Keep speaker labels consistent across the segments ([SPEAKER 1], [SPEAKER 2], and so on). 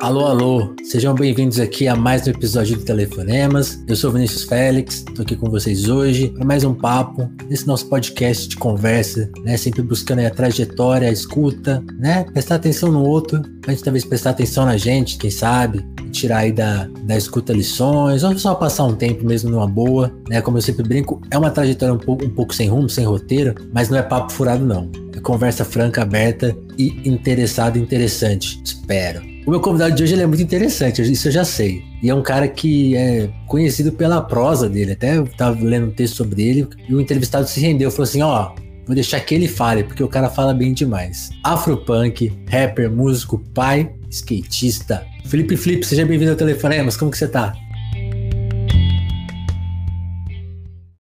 [SPEAKER 1] Alô, alô, sejam bem-vindos aqui a mais um episódio do Telefonemas. Eu sou Vinícius Félix, tô aqui com vocês hoje para mais um papo nesse nosso podcast de conversa, né? Sempre buscando a trajetória, a escuta, né? Prestar atenção no outro, pra gente talvez prestar atenção na gente, quem sabe, tirar aí da, da escuta lições, ou só passar um tempo mesmo numa boa, né? Como eu sempre brinco, é uma trajetória um pouco, um pouco sem rumo, sem roteiro, mas não é papo furado, não. É conversa franca, aberta e interessada, interessante. Espero. O meu convidado de hoje ele é muito interessante, isso eu já sei. E é um cara que é conhecido pela prosa dele. Até eu tava lendo um texto sobre ele e o entrevistado se rendeu, falou assim: ó, vou deixar que ele fale, porque o cara fala bem demais. Afropunk, rapper, músico, pai, skatista. Felipe Flip, seja bem-vindo ao Telefonemas, como que você tá?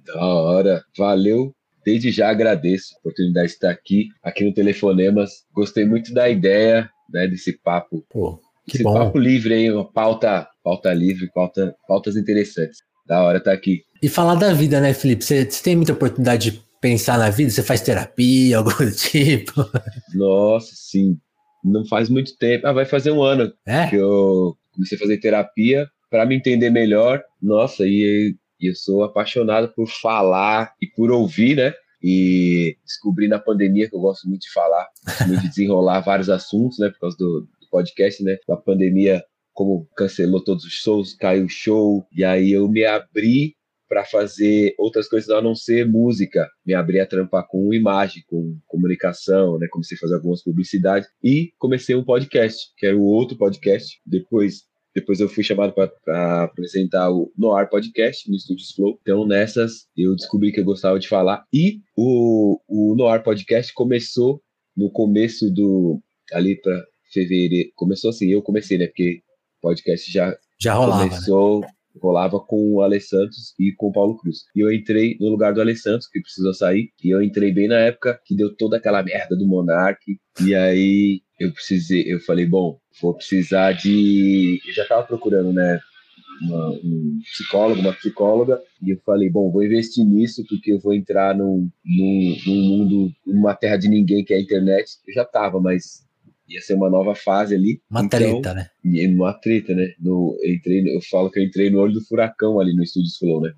[SPEAKER 2] Da hora, valeu. Desde já agradeço a oportunidade de estar aqui, aqui no Telefonemas. Gostei muito da ideia, né, desse papo.
[SPEAKER 1] Pô, que
[SPEAKER 2] Esse
[SPEAKER 1] bom.
[SPEAKER 2] papo livre aí, uma pauta, pauta livre, pauta, pautas interessantes. Da hora tá aqui.
[SPEAKER 1] E falar da vida, né, Felipe? Você, você tem muita oportunidade de pensar na vida? Você faz terapia, algo do tipo?
[SPEAKER 2] Nossa, sim. Não faz muito tempo. Ah, vai fazer um ano
[SPEAKER 1] É?
[SPEAKER 2] que eu comecei a fazer terapia para me entender melhor. Nossa, e, e eu sou apaixonado por falar e por ouvir, né? E descobri na pandemia que eu gosto muito de falar, muito de desenrolar vários assuntos, né? Por causa do, do podcast, né? Na pandemia, como cancelou todos os shows, caiu o show, e aí eu me abri para fazer outras coisas a não ser música. Me abri a trampar com imagem, com comunicação, né? Comecei a fazer algumas publicidades e comecei um podcast, que era o outro podcast. Depois depois eu fui chamado para apresentar o Noir Podcast no Estúdios Flow. Então, nessas, eu descobri que eu gostava de falar. E o, o Noir Podcast começou no começo do. ali para fevereiro. Começou assim, eu comecei, né? Porque podcast já
[SPEAKER 1] Já rolava, né?
[SPEAKER 2] Rolava com o Ale Santos e com o Paulo Cruz. E eu entrei no lugar do Ale Santos, que precisou sair. E eu entrei bem na época que deu toda aquela merda do Monark. E aí eu precisei, eu falei, bom, vou precisar de. Eu já tava procurando, né? Uma, um psicólogo, uma psicóloga, e eu falei, bom, vou investir nisso porque eu vou entrar num, num, num mundo, numa terra de ninguém que é a internet. Eu já tava, mas ia ser uma nova fase ali.
[SPEAKER 1] Uma
[SPEAKER 2] então,
[SPEAKER 1] treta, né?
[SPEAKER 2] e uma treta, né? No, eu, entrei, eu falo que eu entrei no olho do furacão ali no Estúdios Flow, né?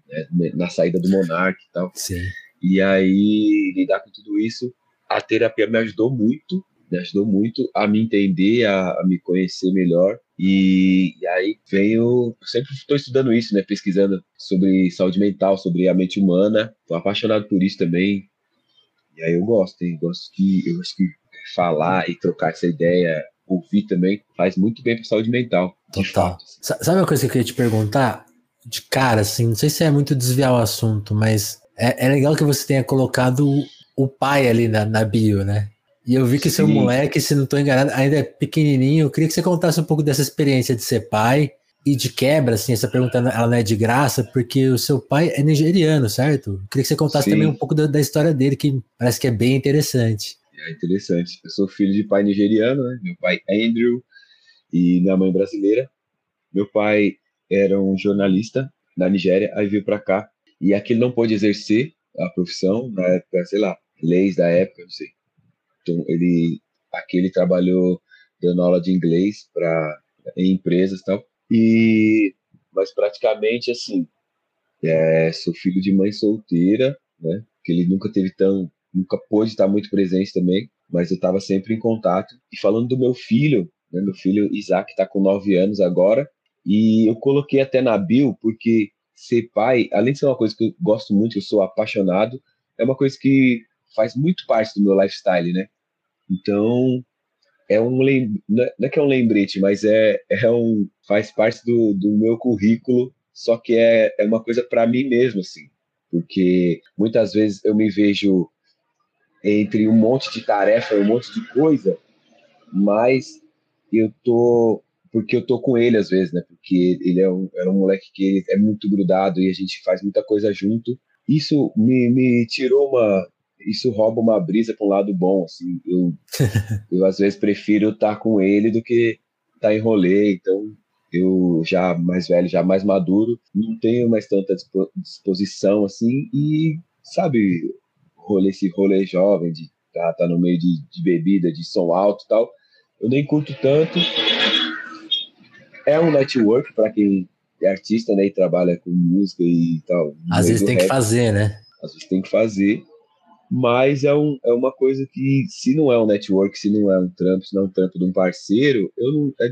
[SPEAKER 2] Na saída do Monark e tal.
[SPEAKER 1] Sim.
[SPEAKER 2] E aí, lidar com tudo isso, a terapia me ajudou muito, me ajudou muito a me entender, a, a me conhecer melhor. E, e aí venho, sempre estou estudando isso, né? Pesquisando sobre saúde mental, sobre a mente humana. Tô apaixonado por isso também. E aí eu gosto, hein? Gosto que, eu acho que falar e trocar essa ideia, ouvir também, faz muito bem para saúde mental.
[SPEAKER 1] Total. Sa- Sabe uma coisa que eu queria te perguntar? De cara, assim, não sei se é muito desviar o assunto, mas é, é legal que você tenha colocado o, pai ali na, na bio, né? E eu vi que seu
[SPEAKER 2] Sim.
[SPEAKER 1] moleque, se não tô enganado, ainda é pequenininho. Eu queria que você contasse um pouco dessa experiência de ser pai e de quebra, assim, essa pergunta ela não é de graça, porque o seu pai é nigeriano, certo? Eu queria que você contasse
[SPEAKER 2] Sim.
[SPEAKER 1] também um pouco da, da história dele, que parece que é bem interessante.
[SPEAKER 2] É interessante. Eu sou filho de pai nigeriano, né? Meu pai é Andrew e minha mãe brasileira. Meu pai era um jornalista na Nigéria, aí veio para cá e aqui ele não pôde exercer a profissão na época, sei lá, leis da época, não sei. Então ele aqui ele trabalhou dando aula de inglês para em empresas tal. E mas praticamente assim, é, sou filho de mãe solteira, né? Que ele nunca teve tão nunca pôde estar muito presente também, mas eu estava sempre em contato. E falando do meu filho, né, meu filho Isaac está com 9 anos agora, e eu coloquei até na bio, porque ser pai, além de ser uma coisa que eu gosto muito, eu sou apaixonado, é uma coisa que faz muito parte do meu lifestyle, né? Então, é um lem... é não é que é um lembrete, mas é, é um faz parte do, do meu currículo, só que é, é uma coisa para mim mesmo, assim, porque muitas vezes eu me vejo entre um monte de tarefa, um monte de coisa, mas eu tô porque eu tô com ele às vezes, né? Porque ele é um, era um moleque que é muito grudado e a gente faz muita coisa junto. Isso me, me tirou uma, isso rouba uma brisa para um lado bom, assim. Eu, eu às vezes prefiro estar com ele do que estar em rolê. Então eu já mais velho, já mais maduro, não tenho mais tanta dispo- disposição assim e sabe rolê esse rolê jovem de tá, tá no meio de, de bebida, de som alto e tal. Eu nem curto tanto. é um network para quem é artista, né, e trabalha com música e tal.
[SPEAKER 1] Às vezes tem rap, que fazer, né?
[SPEAKER 2] Às vezes tem que fazer, mas é, um, é uma coisa que, se não é um network, se não é um trampo, se não é um trampo de um parceiro, eu não, é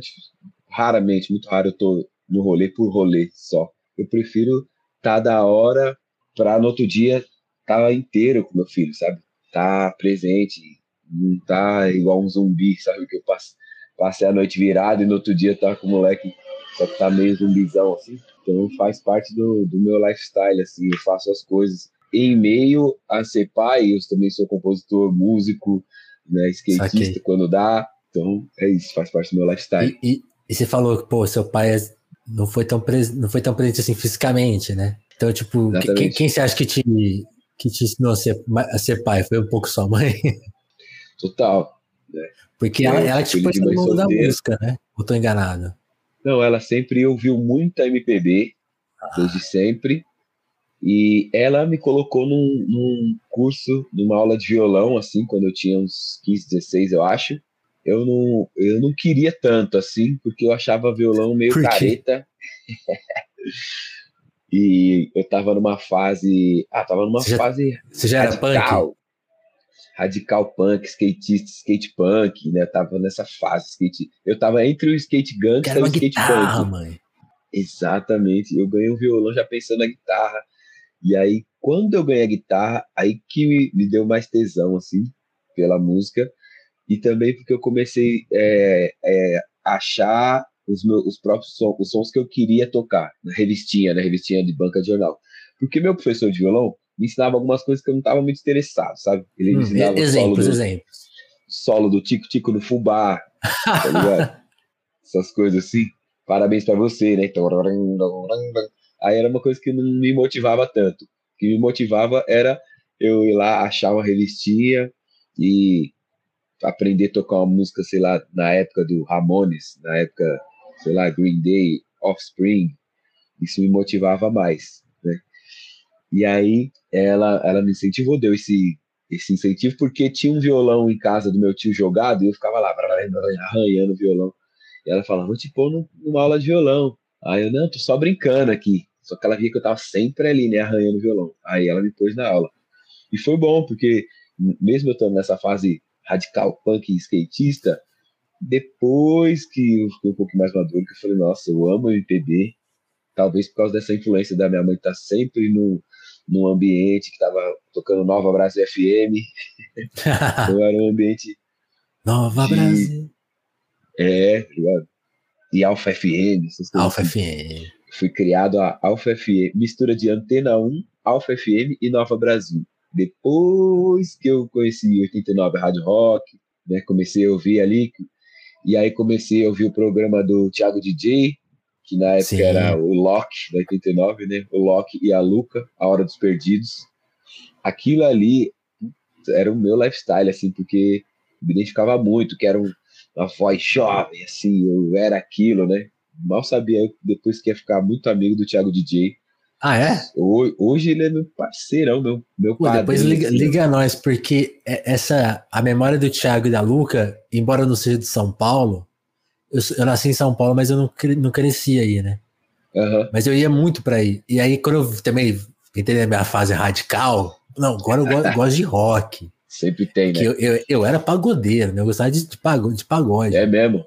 [SPEAKER 2] raramente, muito raro eu tô no rolê por rolê só. Eu prefiro estar tá da hora para no outro dia tá inteiro com meu filho, sabe? Tá presente, não tá igual um zumbi, sabe? Que eu passo, passei a noite virado e no outro dia tá com o moleque, só que tá meio zumbizão, assim. Então faz parte do, do meu lifestyle, assim, eu faço as coisas em meio a ser pai, eu também sou compositor, músico, né, skatista Saquei. quando dá. Então é isso, faz parte do meu lifestyle.
[SPEAKER 1] E, e, e você falou que, pô, seu pai é, não foi tão, pres, não foi tão presente assim fisicamente, né? Então, tipo, quem, quem, você acha que te, que te ensinou a ser, a ser pai? Foi um pouco sua mãe?
[SPEAKER 2] Total.
[SPEAKER 1] Né? Porque ela, ela te pôs no mundo da música, né? Ou tô enganado?
[SPEAKER 2] Não, ela sempre ouviu muita MPB, ah. desde sempre. E ela me colocou num, num, curso, numa aula de violão, assim, quando eu tinha uns 15, 16, eu acho. Eu não, eu não queria tanto, assim, porque eu achava violão meio careta. e eu tava numa fase. Ah, tava numa
[SPEAKER 1] você
[SPEAKER 2] fase.
[SPEAKER 1] Já, você já radical, era punk?
[SPEAKER 2] Radical punk, skatista, skate punk, né? Eu tava nessa fase. Skate, eu tava entre o skate gangster e o skate guitarra, punk. Mãe. Exatamente. Eu ganhei um violão já pensando na guitarra. E aí, quando eu ganhei a guitarra, aí que me, deu mais tesão, assim, pela música. E também porque eu comecei é, é, a achar os, meus, os próprios sons, os sons que eu queria tocar na revistinha, na revistinha de banca de jornal. Porque meu professor de violão me ensinava algumas coisas que eu não estava muito interessado, sabe? Ele me hum, ensinava
[SPEAKER 1] exemplos, solo do, exemplos.
[SPEAKER 2] solo do Tico Tico no fubá, tá ligado? Essas coisas assim. Parabéns para você, né? Aí era uma coisa que não me motivava tanto. O que me motivava era eu ir lá achar uma revistinha e aprender a tocar uma música, sei lá, na época do Ramones, na época, sei lá, Green Day, Offspring. Isso me motivava mais, né? E aí ela, ela me incentivou, deu esse, esse incentivo, porque tinha um violão em casa do meu tio jogado e eu ficava lá arranhando o violão. E ela falava, vou te pôr numa aula de violão. Aí eu, não, tô só brincando aqui. Só que ela via que eu tava sempre ali, né, arranhando o violão. Aí ela me pôs na aula. E foi bom, porque mesmo eu estando nessa fase radical punk skatista, depois que eu fiquei um pouco mais maduro, que eu falei, nossa, eu amo MPB, talvez por causa dessa influência da minha mãe estar tá sempre no, num ambiente que tava tocando Nova Brasil FM. então era um ambiente.
[SPEAKER 1] Nova de... Brasil.
[SPEAKER 2] É, tá ligado? E Alfa FM.
[SPEAKER 1] Alfa. FM
[SPEAKER 2] foi criado a Alpha FM, mistura de Antena 1, Alpha FM e Nova Brasil. Depois que eu conheci 89 Rádio Rock, né, comecei a ouvir ali, e aí comecei a ouvir o programa do Thiago DJ, que na época Sim. era o Loki, da 89, né, o Loki e a Luca, A Hora dos Perdidos. Aquilo ali era o meu lifestyle, assim, porque me identificava muito, que era um, uma voz jovem, assim, eu era aquilo, né? mal sabia depois que ia ficar muito amigo do Thiago DJ.
[SPEAKER 1] Ah, é?
[SPEAKER 2] Hoje ele é meu parceirão, meu, meu
[SPEAKER 1] Pô, Depois liga, assim. liga a nós, porque é, essa, a memória do Thiago e da Luca, embora eu não seja de São Paulo, eu, eu nasci em São Paulo, mas eu não, não cresci aí, né? Uhum. Mas eu ia muito para aí. E aí, quando eu também entrei na minha fase radical, não, agora eu gosto, gosto de rock.
[SPEAKER 2] Sempre tem, né?
[SPEAKER 1] Eu, eu, eu, era pagodeiro, né? Eu gostava de, de pagode.
[SPEAKER 2] É mesmo?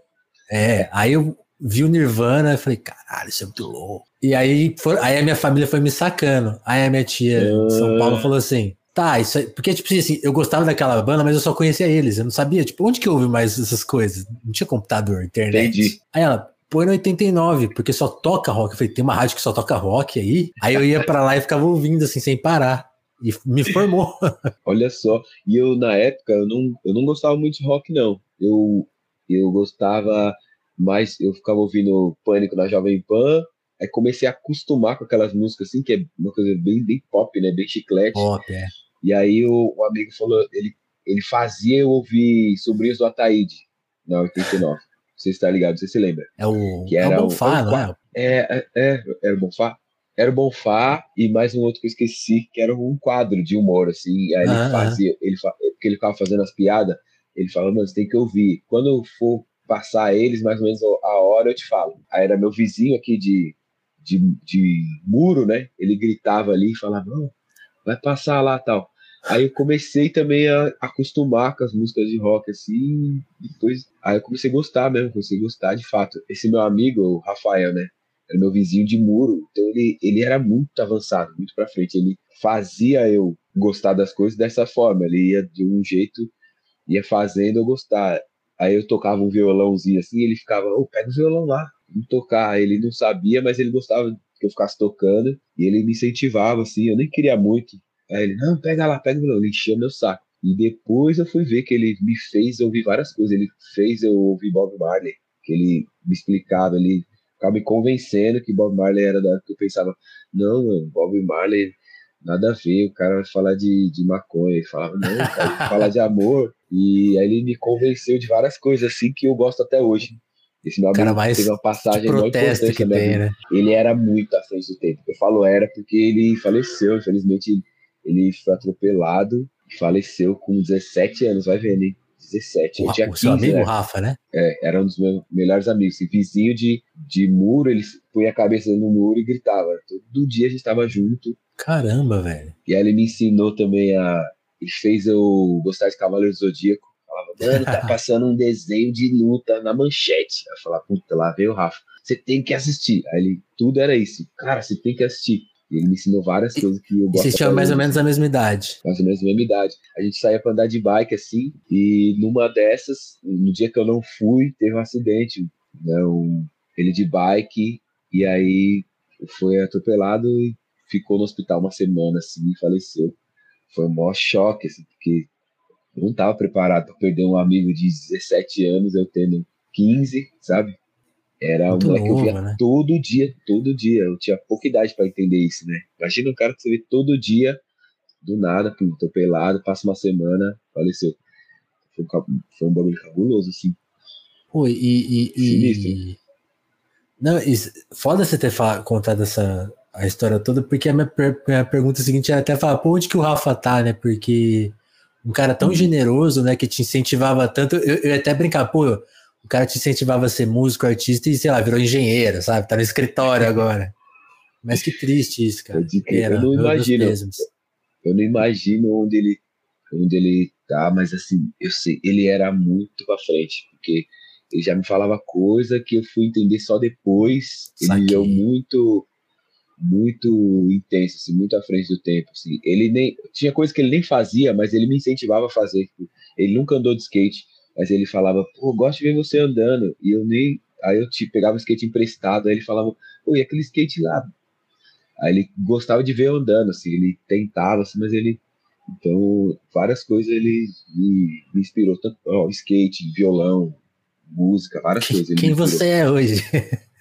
[SPEAKER 1] É, aí eu vi o Nirvana e falei, caralho, isso é muito louco. E aí, for, aí a minha família foi me sacando. Aí a minha tia de São Paulo falou assim: tá, isso aí, porque, tipo assim, eu gostava daquela banda, mas eu só conhecia eles. Eu não sabia, tipo, onde que ouve mais essas coisas? Não tinha computador, internet. Entendi. Aí ela, põe no 89, porque só toca rock. Eu falei, tem uma rádio que só toca rock aí. Aí eu ia para lá e ficava ouvindo, assim, sem parar. E me formou.
[SPEAKER 2] Olha só. E eu, na época, eu não, eu não gostava muito de rock, não. Eu, eu gostava mas eu ficava ouvindo Pânico na Jovem Pan, aí comecei a acostumar com aquelas músicas assim, que é uma coisa bem, bem pop, né, bem chiclete.
[SPEAKER 1] Pop, é.
[SPEAKER 2] E aí o, o, amigo falou, ele, ele fazia eu ouvir Sobrinhos do Ataíde, na 89. Você está ligado, você se lembra?
[SPEAKER 1] É o, que era é o Bonfá, não é?
[SPEAKER 2] É, é, era o Bonfá. Era o Bonfá e mais um outro que eu esqueci, que era um quadro de humor, assim. Aí ele ah, fazia, ele, porque ele ficava fazendo as piadas, ele falava, mano, você tem que ouvir. Quando eu for passar eles mais ou menos a hora, eu te falo. Aí era meu vizinho aqui de, de, de muro, né? Ele gritava ali e falava, não, vai passar lá tal. Aí eu comecei também a acostumar com as músicas de rock, assim, depois, aí eu comecei a gostar mesmo, comecei a gostar de fato. Esse meu amigo, o Rafael, né, era meu vizinho de muro, então ele, ele era muito avançado, muito pra frente, ele fazia eu gostar das coisas dessa forma, ele ia de um jeito, ia fazendo eu gostar. Aí eu tocava um violãozinho assim, ele ficava, oh, pega o violão lá, vamos tocar. Ele não sabia, mas ele gostava que eu ficasse tocando, e ele me incentivava, assim, eu nem queria muito, Aí ele, não, pega lá, pega o violão. Ele encheu meu saco. E depois eu fui ver que ele me fez ouvir várias coisas. Ele fez eu ouvir Bob Marley, que ele me explicava ali, ficava me convencendo que Bob Marley era da que eu pensava, não, mano, Bob Marley nada a ver, o cara vai falar de, de maconha. Ele falava, não, vai falar de amor. E aí ele me convenceu de várias coisas assim que eu gosto até hoje. Esse meu amigo
[SPEAKER 1] mais
[SPEAKER 2] teve uma passagem muito
[SPEAKER 1] importante que tem, né?
[SPEAKER 2] Ele era muito à frente do tempo. Eu falo era porque ele faleceu, infelizmente ele foi atropelado e faleceu com 17 anos, vai vendo, hein? 17.
[SPEAKER 1] O, tinha o 15, seu amigo né? Rafa, né?
[SPEAKER 2] É, era um dos meus melhores amigos. E vizinho de, de muro, ele põe a cabeça no muro e gritava. Todo dia a gente estava junto.
[SPEAKER 1] Caramba, velho.
[SPEAKER 2] E aí ele me ensinou também a. Ele fez eu gostar de Cavaleiro do Zodíaco. Falava, mano, tá passando um desenho de luta na manchete. Eu falava, puta, lá veio o Rafa. Você tem que assistir. Aí ele, tudo era isso. Cara, você tem que assistir. E ele me ensinou várias coisas que eu gosto.
[SPEAKER 1] Vocês tinham mais ou menos a mesma idade.
[SPEAKER 2] Mais ou menos a mesma idade. A gente saía pra andar de bike assim, e numa dessas, no dia que eu não fui, teve um acidente. Né, um, ele de bike, e aí foi atropelado e ficou no hospital uma semana assim e faleceu. Foi um maior choque, assim, porque eu não estava preparado para perder um amigo de 17 anos, eu tendo 15, sabe? Era Muito um moleque que eu via né? todo dia, todo dia. Eu tinha pouca idade para entender isso, né? Imagina um cara que você vê todo dia, do nada, pum, tô pelado, passa uma semana, faleceu. Foi um, foi um bagulho cabuloso, assim.
[SPEAKER 1] Pô, e. e, e... Não, isso, foda você ter contado essa a história toda, porque a minha, per minha pergunta seguinte é até falar, pô, onde que o Rafa tá, né? Porque um cara tão uhum. generoso, né, que te incentivava tanto. Eu, eu ia até brincar, pô, o cara te incentivava a ser músico, artista e, sei lá, virou engenheiro, sabe? Tá no escritório agora. Mas que triste isso, cara.
[SPEAKER 2] Eu, Pena, eu não imagino. Eu não imagino onde ele, onde ele tá, mas assim, eu sei, ele era muito pra frente, porque ele já me falava coisa que eu fui entender só depois. Saquei. Ele viveu muito muito intenso, assim, muito à frente do tempo, assim. Ele nem tinha coisa que ele nem fazia, mas ele me incentivava a fazer. Ele nunca andou de skate, mas ele falava, pô, gosto de ver você andando. E eu nem. Aí eu te pegava o skate emprestado, aí ele falava, pô, e aquele skate lá? Aí ele gostava de ver eu andando, assim, ele tentava, assim, mas ele. Então, várias coisas ele me, me inspirou, tanto ó, skate, violão, música, várias coisas.
[SPEAKER 1] Quem você é hoje?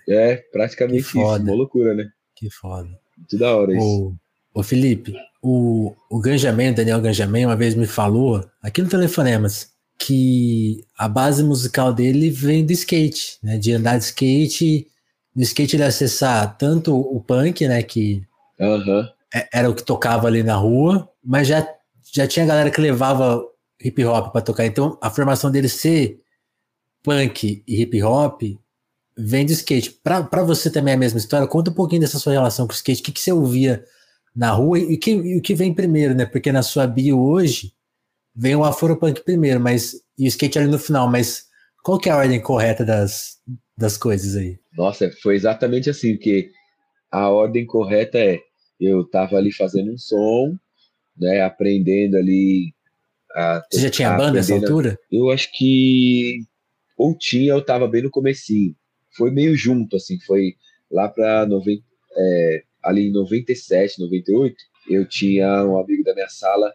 [SPEAKER 2] É, praticamente isso, uma loucura, né?
[SPEAKER 1] Que foda.
[SPEAKER 2] Muito da hora
[SPEAKER 1] isso. Ô, Felipe, o, o Ganjamin, Daniel Ganjamin, uma vez me falou, aqui no Telefonemas, que a base musical dele vem do skate, né? De andar de skate, no skate ele acessar tanto o punk, né? Que
[SPEAKER 2] uhum.
[SPEAKER 1] era o que tocava ali na rua, mas já, já tinha galera que levava hip hop para tocar. Então a formação dele ser punk e hip hop vem do skate. Para você também é a mesma história? Conta um pouquinho dessa sua relação com o skate. O que, que você ouvia na rua e o que, que vem primeiro, né? Porque na sua bio hoje vem o Afropunk primeiro, mas e o skate ali no final, mas qual que é a ordem correta das, das coisas aí?
[SPEAKER 2] Nossa, foi exatamente assim, que a ordem correta é eu tava ali fazendo um som, né, aprendendo ali
[SPEAKER 1] a Você já tinha banda nessa altura?
[SPEAKER 2] Eu acho que ou tinha, eu tava bem no comecinho. Foi meio junto, assim, foi lá para é, ali em 97, 98, eu tinha um amigo da minha sala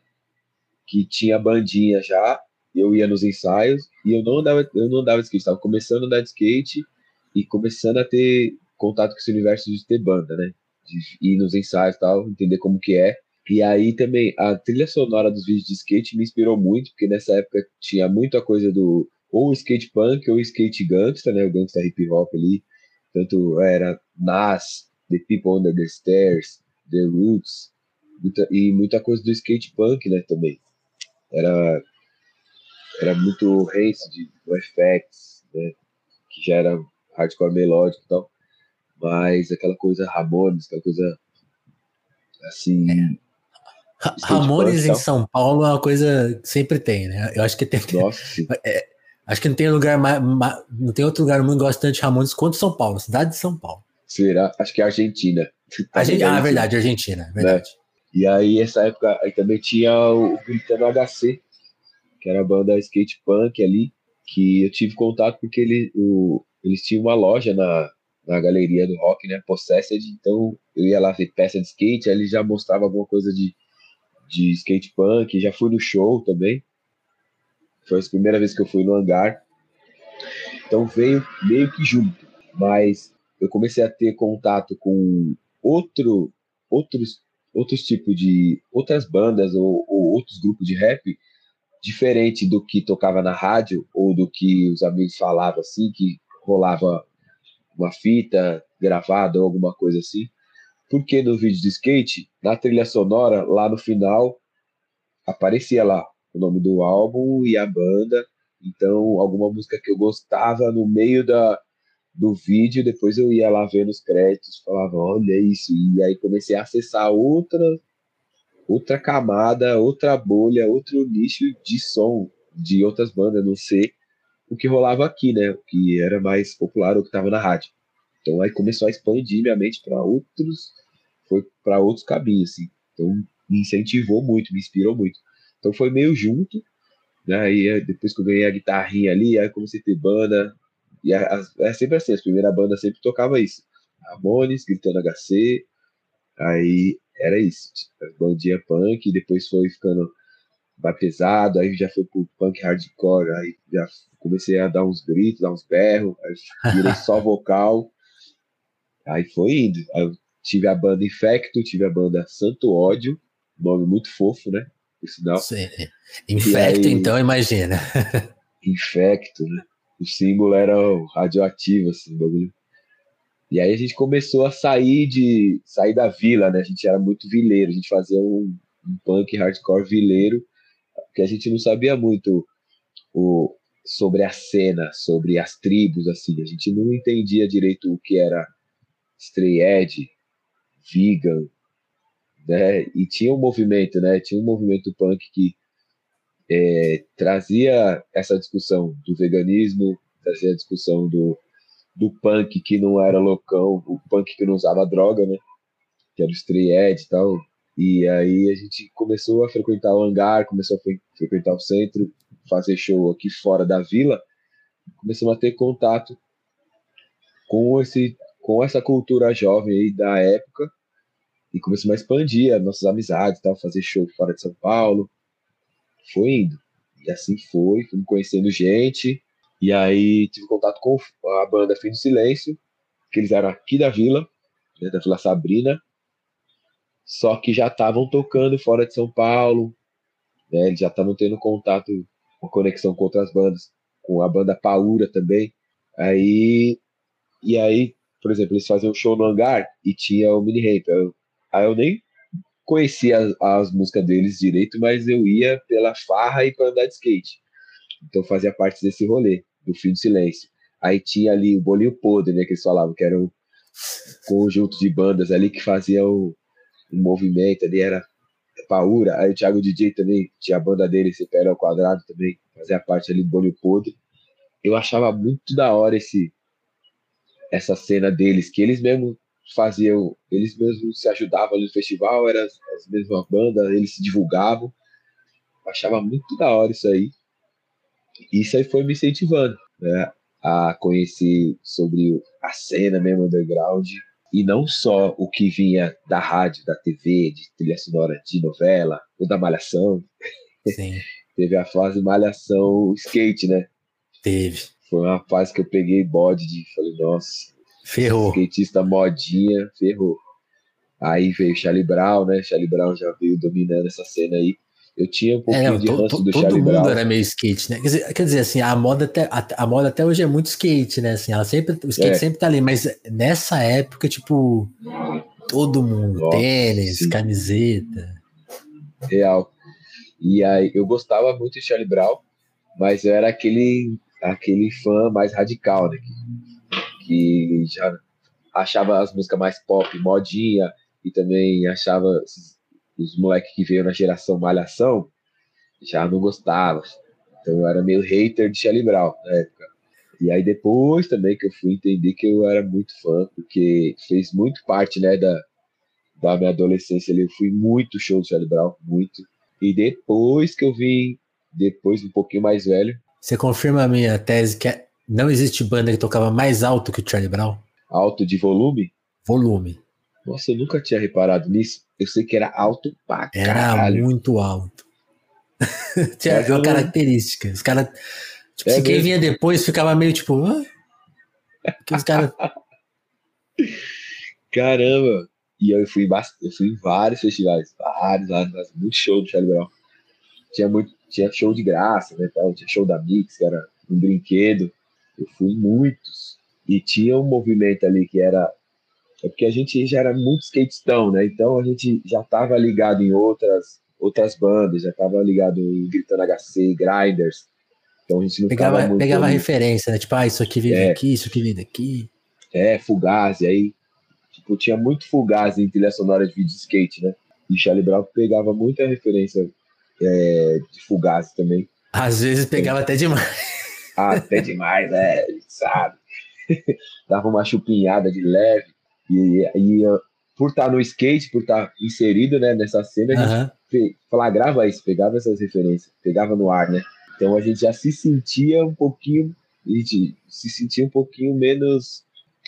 [SPEAKER 2] que tinha bandinha já, eu ia nos ensaios e eu não andava, eu não andava de skate, estava começando a andar de skate e começando a ter contato com esse universo de ter banda, né? De ir nos ensaios e tal, entender como que é. E aí também a trilha sonora dos vídeos de skate me inspirou muito, porque nessa época tinha muita coisa do ou skate punk ou skate gangsta, né? O gangsta hip hop ali. Tanto era Nas, The People Under the Stairs, The Roots, muita, e muita coisa do skate punk, né? Também era era muito race de FX, né? Que já era hardcore melódico e tal. Mas aquela coisa Ramones, aquela coisa assim. É.
[SPEAKER 1] Ramones em São Paulo é uma coisa que sempre tem, né? Eu acho que tem. Nossa, é, acho que não tem lugar mais, mais, Não tem outro lugar no mundo que gosta tanto de Ramones quanto São Paulo, cidade de São Paulo.
[SPEAKER 2] Será? Acho que é Argentina.
[SPEAKER 1] Tá Argentina ah, verdade, Argentina, né? verdade. Né?
[SPEAKER 2] E aí, essa época, aí também tinha o Gritando HC, que era a banda skate punk ali, que eu tive contato porque ele, o, eles tinham uma loja na, na galeria do rock, né? Possessed, então eu ia lá ver peça de skate, aí ele já mostrava alguma coisa de, de skate punk, já fui no show também. Foi a primeira vez que eu fui no hangar. Então veio meio que junto, mas eu comecei a ter contato com outro, outros, outros tipos de outras bandas ou, ou outros grupos de rap diferente do que tocava na rádio ou do que os amigos falavam assim que rolava uma fita gravada ou alguma coisa assim porque no vídeo de skate na trilha sonora lá no final aparecia lá o nome do álbum e a banda então alguma música que eu gostava no meio da do vídeo, depois eu ia lá vendo os créditos, falava, olha isso, e aí comecei a acessar outra outra camada, outra bolha, outro nicho de som de outras bandas, não sei o que rolava aqui, né? O que era mais popular, o que estava na rádio. Então aí começou a expandir minha mente para outros, foi para outros caminhos, assim. Então me incentivou muito, me inspirou muito. Então foi meio junto, né? E depois que eu ganhei a guitarrinha ali, aí comecei a ter banda, e é, é sempre assim, a primeira banda sempre tocava isso. Ramones, gritando HC, aí era isso. Tipo, bandinha punk, depois foi ficando mais pesado, aí já foi pro punk hardcore, aí já comecei a dar uns gritos, dar uns berros, aí virei só vocal, aí foi indo. Aí tive a banda Infecto, tive a banda Santo Ódio, nome muito fofo, né? Sinal.
[SPEAKER 1] Sim. Infecto, aí, então, imagina.
[SPEAKER 2] Infecto, né? o símbolo era radioativo, assim, bagulho. E aí a gente começou a sair de sair da vila, né? A gente era muito vileiro, a gente fazia um, um punk hardcore vileiro, porque a gente não sabia muito o, sobre a cena, sobre as tribos, assim. A gente não entendia direito o que era stray edge, vegan, né? E tinha um movimento, né? Tinha um movimento punk que é, trazia essa discussão do veganismo, trazia a discussão do, do punk que não era loucão, o punk que não usava droga, né? Que era o stray edge e tal. E aí a gente começou a frequentar o hangar, começou a frequentar o centro, fazer show aqui fora da vila. Começamos a ter contato com esse com essa cultura jovem aí da época e começamos a expandir as nossas amizades, tal, fazer show fora de São Paulo, foi indo. E assim foi, fui conhecendo gente. E aí tive contato com a banda Fim do Silêncio, que eles eram aqui da vila, né, da Vila Sabrina. Só que já estavam tocando fora de São Paulo, né, eles já estavam tendo contato, uma conexão com outras bandas, com a banda Paura também. Aí, e aí, por exemplo, eles faziam um show no hangar e tinha o mini ramp. Aí eu nem conhecia as, as, músicas deles direito, mas eu ia pela farra e para andar de skate. Então fazia parte desse rolê, do Fio do Silêncio. Aí tinha ali o Bolinho Podre, né, que eles falavam, que era um conjunto de bandas ali que faziam um movimento ali, era Paura, aí o Thiago DJ também, tinha a banda dele, CPL ao quadrado também, fazia parte ali do Bolinho Podre. Eu achava muito da hora esse essa cena deles, que eles mesmo faziam, eles mesmos se ajudavam no festival, eram as, as mesmas bandas, eles se divulgavam. Achava muito da hora isso aí. Isso aí foi me incentivando né, a conhecer sobre a cena mesmo underground. E não só o que vinha da rádio, da TV, de trilha sonora de novela, ou da malhação.
[SPEAKER 1] Sim.
[SPEAKER 2] Teve a fase malhação skate, né?
[SPEAKER 1] Teve.
[SPEAKER 2] Foi uma fase que eu peguei bode de falei, nossa,
[SPEAKER 1] Ferrou.
[SPEAKER 2] Skatista modinha, ferrou. Aí veio Charlie Brown, né? Charlie Brown já veio dominando essa cena aí. Eu tinha um pouquinho é, não, de ranço do todo Charlie
[SPEAKER 1] mundo
[SPEAKER 2] Brown.
[SPEAKER 1] era meio skate, né? Quer dizer, quer dizer, assim, a moda, até, a, a, moda até hoje é muito skate, né? Assim, ela sempre, o skate é. sempre tá ali, mas nessa época, tipo, todo mundo, Nossa, tênis, sim. camiseta.
[SPEAKER 2] Real. E aí, eu gostava muito de Charlie Brown, mas eu era aquele aquele fã mais radical, né? Que, que já achava as músicas mais pop, modinha, e também achava os moleques que veio na geração Malhação já não gostava. Então eu era meio hater de Charlie Brown na época. E aí depois também que eu fui entender que eu era muito fã, porque fez muito parte, né, da, da minha adolescência ali. Eu fui muito show do Charlie Brown, muito. E depois que eu vim, depois um pouquinho mais velho.
[SPEAKER 1] Você confirma a minha tese que é, não existe banda que tocava mais alto que o Charlie Brown?
[SPEAKER 2] Alto de volume?
[SPEAKER 1] Volume.
[SPEAKER 2] Nossa, eu nunca tinha reparado nisso. Eu sei que era alto pra
[SPEAKER 1] era
[SPEAKER 2] caralho.
[SPEAKER 1] Era muito alto. tinha é uma característica. Os caras. Tipo, é se quem vinha depois ficava meio tipo. Que os caras.
[SPEAKER 2] Caramba! E eu fui, eu fui em vários festivais, vários, vários, muito show do Charlie Brown. Tinha, muito, tinha show de graça, né? Tal, tinha show da Mix, que era um brinquedo. Eu fui muitos. E tinha um movimento ali que era. É porque a gente já era muito skatistão, né? Então a gente já estava ligado em outras, outras bandas, já estava ligado em Gritando HC, Grinders. Então a gente não
[SPEAKER 1] pegava, muito pegava referência, né? Tipo, ah, isso aqui veio é, daqui, isso aqui veio daqui.
[SPEAKER 2] É, Fugazi, aí tipo, tinha muito Fugazi em trilha sonora de vídeo skate, né? E Charlie Brown pegava muita referência é, de Fugazi também.
[SPEAKER 1] Às vezes pegava é. até demais.
[SPEAKER 2] Ah, até demais, é, sabe? Dava uma chupinhada de leve. E, e por estar no skate, por estar inserido né, nessa cena, a gente flagrava isso, pegava essas referências, pegava no ar, né? Então a gente já se sentia um pouquinho, a gente se sentia um pouquinho menos.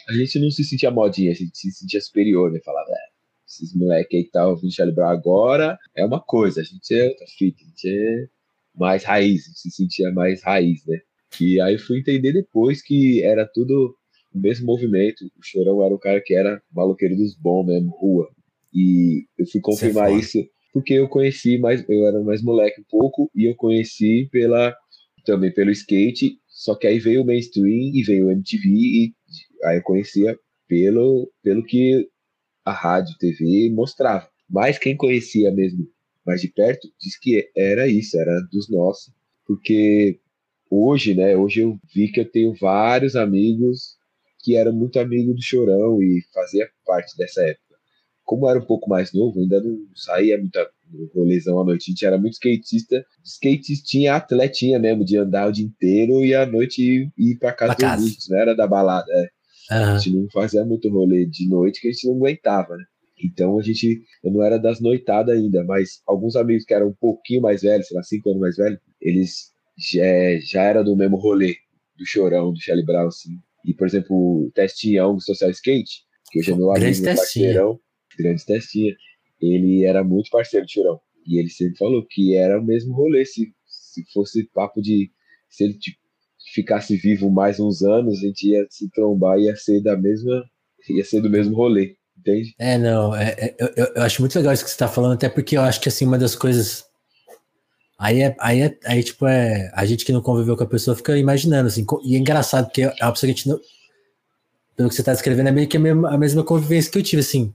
[SPEAKER 2] A gente não se sentia modinha, a gente se sentia superior, né? Falava, é, esses moleques aí que tá ouvindo Charlie Brown agora é uma coisa, a gente é outra fita, a gente é mais raiz, a gente se sentia mais raiz, né? E aí fui entender depois que era tudo o mesmo movimento. O Chorão era o cara que era maloqueiro dos bons mesmo, rua. E eu fui confirmar isso porque eu conheci mais, eu era mais moleque um pouco e eu conheci pela também pelo skate, só que aí veio o mainstream e veio o MTV e aí eu conhecia pelo pelo que a rádio, TV mostrava. Mas quem conhecia mesmo mais de perto disse que era isso, era dos nossos, porque hoje, né, hoje eu vi que eu tenho vários amigos que eram muito amigos do Chorão e fazia parte dessa época como era um pouco mais novo, ainda não saía muita rolezão à noite. A gente era muito skatista. Skatista tinha atletinha mesmo, de andar o dia inteiro e à noite ir, ir pra casa dos não era da balada. É. Uhum. A gente não fazia muito rolê de noite que a gente não aguentava, né? Então a gente, eu não era das noitadas ainda, mas alguns amigos que eram um pouquinho mais velhos, sei lá, cinco anos mais velhos, eles já, já era do mesmo rolê, do Chorão, do Charlie Brown, assim. E, por exemplo, o Testinho do Social Skate, que hoje é meu amigo, meu parceirão, grande testinha, ele era muito parceiro de Chorão. E ele sempre falou que era o mesmo rolê. Se, se fosse papo de. Se ele tipo, ficasse vivo mais uns anos, a gente ia se trombar, ia ser da mesma. ia ser do mesmo rolê. Entende?
[SPEAKER 1] É, não. É, é, eu, eu acho muito legal isso que você está falando, até porque eu acho que assim, uma das coisas. Aí é, aí é, aí, tipo, é. A gente que não conviveu com a pessoa fica imaginando, assim. E é engraçado, porque é uma pessoa que a gente não. Pelo que você está descrevendo, é meio que a mesma, a mesma convivência que eu tive, assim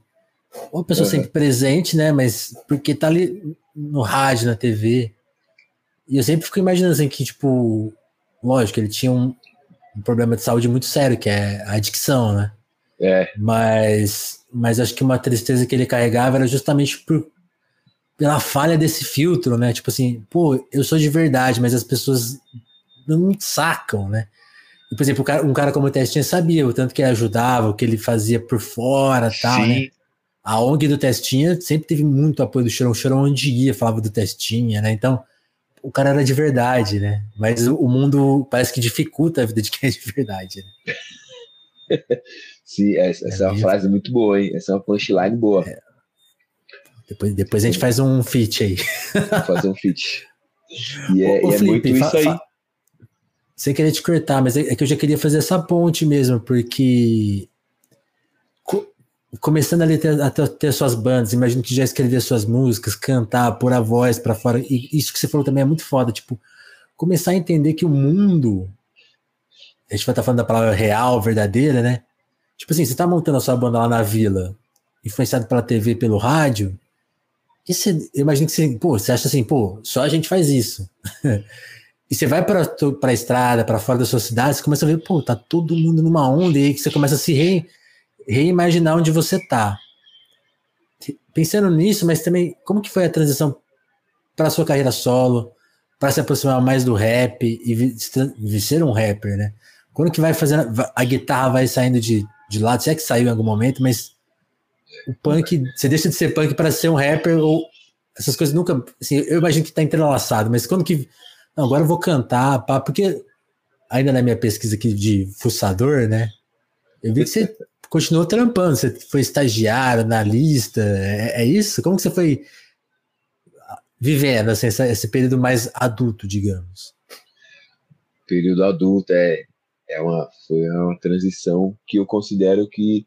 [SPEAKER 1] uma pessoa uhum. sempre presente, né? Mas porque tá ali no rádio, na TV. E eu sempre fico imaginando assim que, tipo, lógico, ele tinha um, um problema de saúde muito sério, que é a adicção, né?
[SPEAKER 2] É.
[SPEAKER 1] Mas, mas acho que uma tristeza que ele carregava era justamente por, pela falha desse filtro, né? Tipo assim, pô, eu sou de verdade, mas as pessoas não sacam, né? E, por exemplo, um cara, um cara como o Testinha sabia o tanto que ele ajudava, o que ele fazia por fora tal, Sim. né? a ONG do Testinha sempre teve muito apoio do Chorão. O Chorão onde ia falava do Testinha, né? Então, o cara era de verdade, né? Mas o mundo parece que dificulta a vida de quem é de verdade,
[SPEAKER 2] né? Sim, essa, é, é uma frase muito boa, hein? Essa é uma punchline boa. É.
[SPEAKER 1] Depois, depois a gente faz um feat aí.
[SPEAKER 2] fazer um feat. E é, ô, e é Felipe, muito isso aí.
[SPEAKER 1] Sem querer te cortar, mas é, é que eu já queria fazer essa ponte mesmo, porque começando ali a ter, a ter suas bandas, imagino que já escrevia suas músicas, cantar, pôr a voz para fora, e isso que você falou também é muito foda, tipo, começar a entender que o mundo, a gente vai estar tá falando da palavra real, verdadeira, né? Tipo assim, você tá montando a sua banda lá na vila, influenciado pela TV, pelo rádio, e você, eu imagino que você, pô, você acha assim, pô, só a gente faz isso. E você vai para a estrada, para fora da sua cidade, você começa a ver, pô, tá todo mundo numa onda, e aí você começa a se re, reimaginar onde você tá. Pensando nisso, mas também, como que foi a transição para sua carreira solo, para se aproximar mais do rap e ser um rapper, né? Quando que vai fazendo, a guitarra vai saindo de, de lado, se é que saiu em algum momento, mas o punk, você deixa de ser punk para ser um rapper ou essas coisas nunca, assim, eu imagino que tá entrelaçado, mas quando que não, agora eu vou cantar, pá, porque ainda na minha pesquisa aqui de fuçador, né? Eu vi que você continuou trampando, você foi estagiário, analista, é, é isso? Como que você foi vivendo assim, esse período mais adulto, digamos?
[SPEAKER 2] Período adulto é, é uma, foi uma transição que eu considero que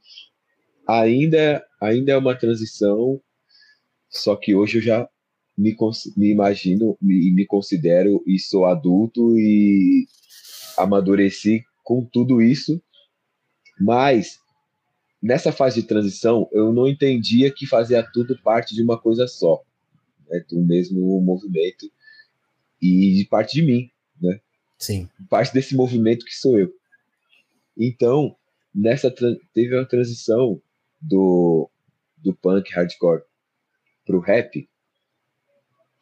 [SPEAKER 2] ainda, ainda é uma transição, só que hoje eu já me, me imagino e me, me considero e sou adulto e amadureci com tudo isso, mas nessa fase de transição eu não entendia que fazia tudo parte de uma coisa só, né, do mesmo movimento e de parte de mim, né?
[SPEAKER 1] Sim.
[SPEAKER 2] Parte desse movimento que sou eu. Então, nessa teve uma transição do do punk hardcore pro rap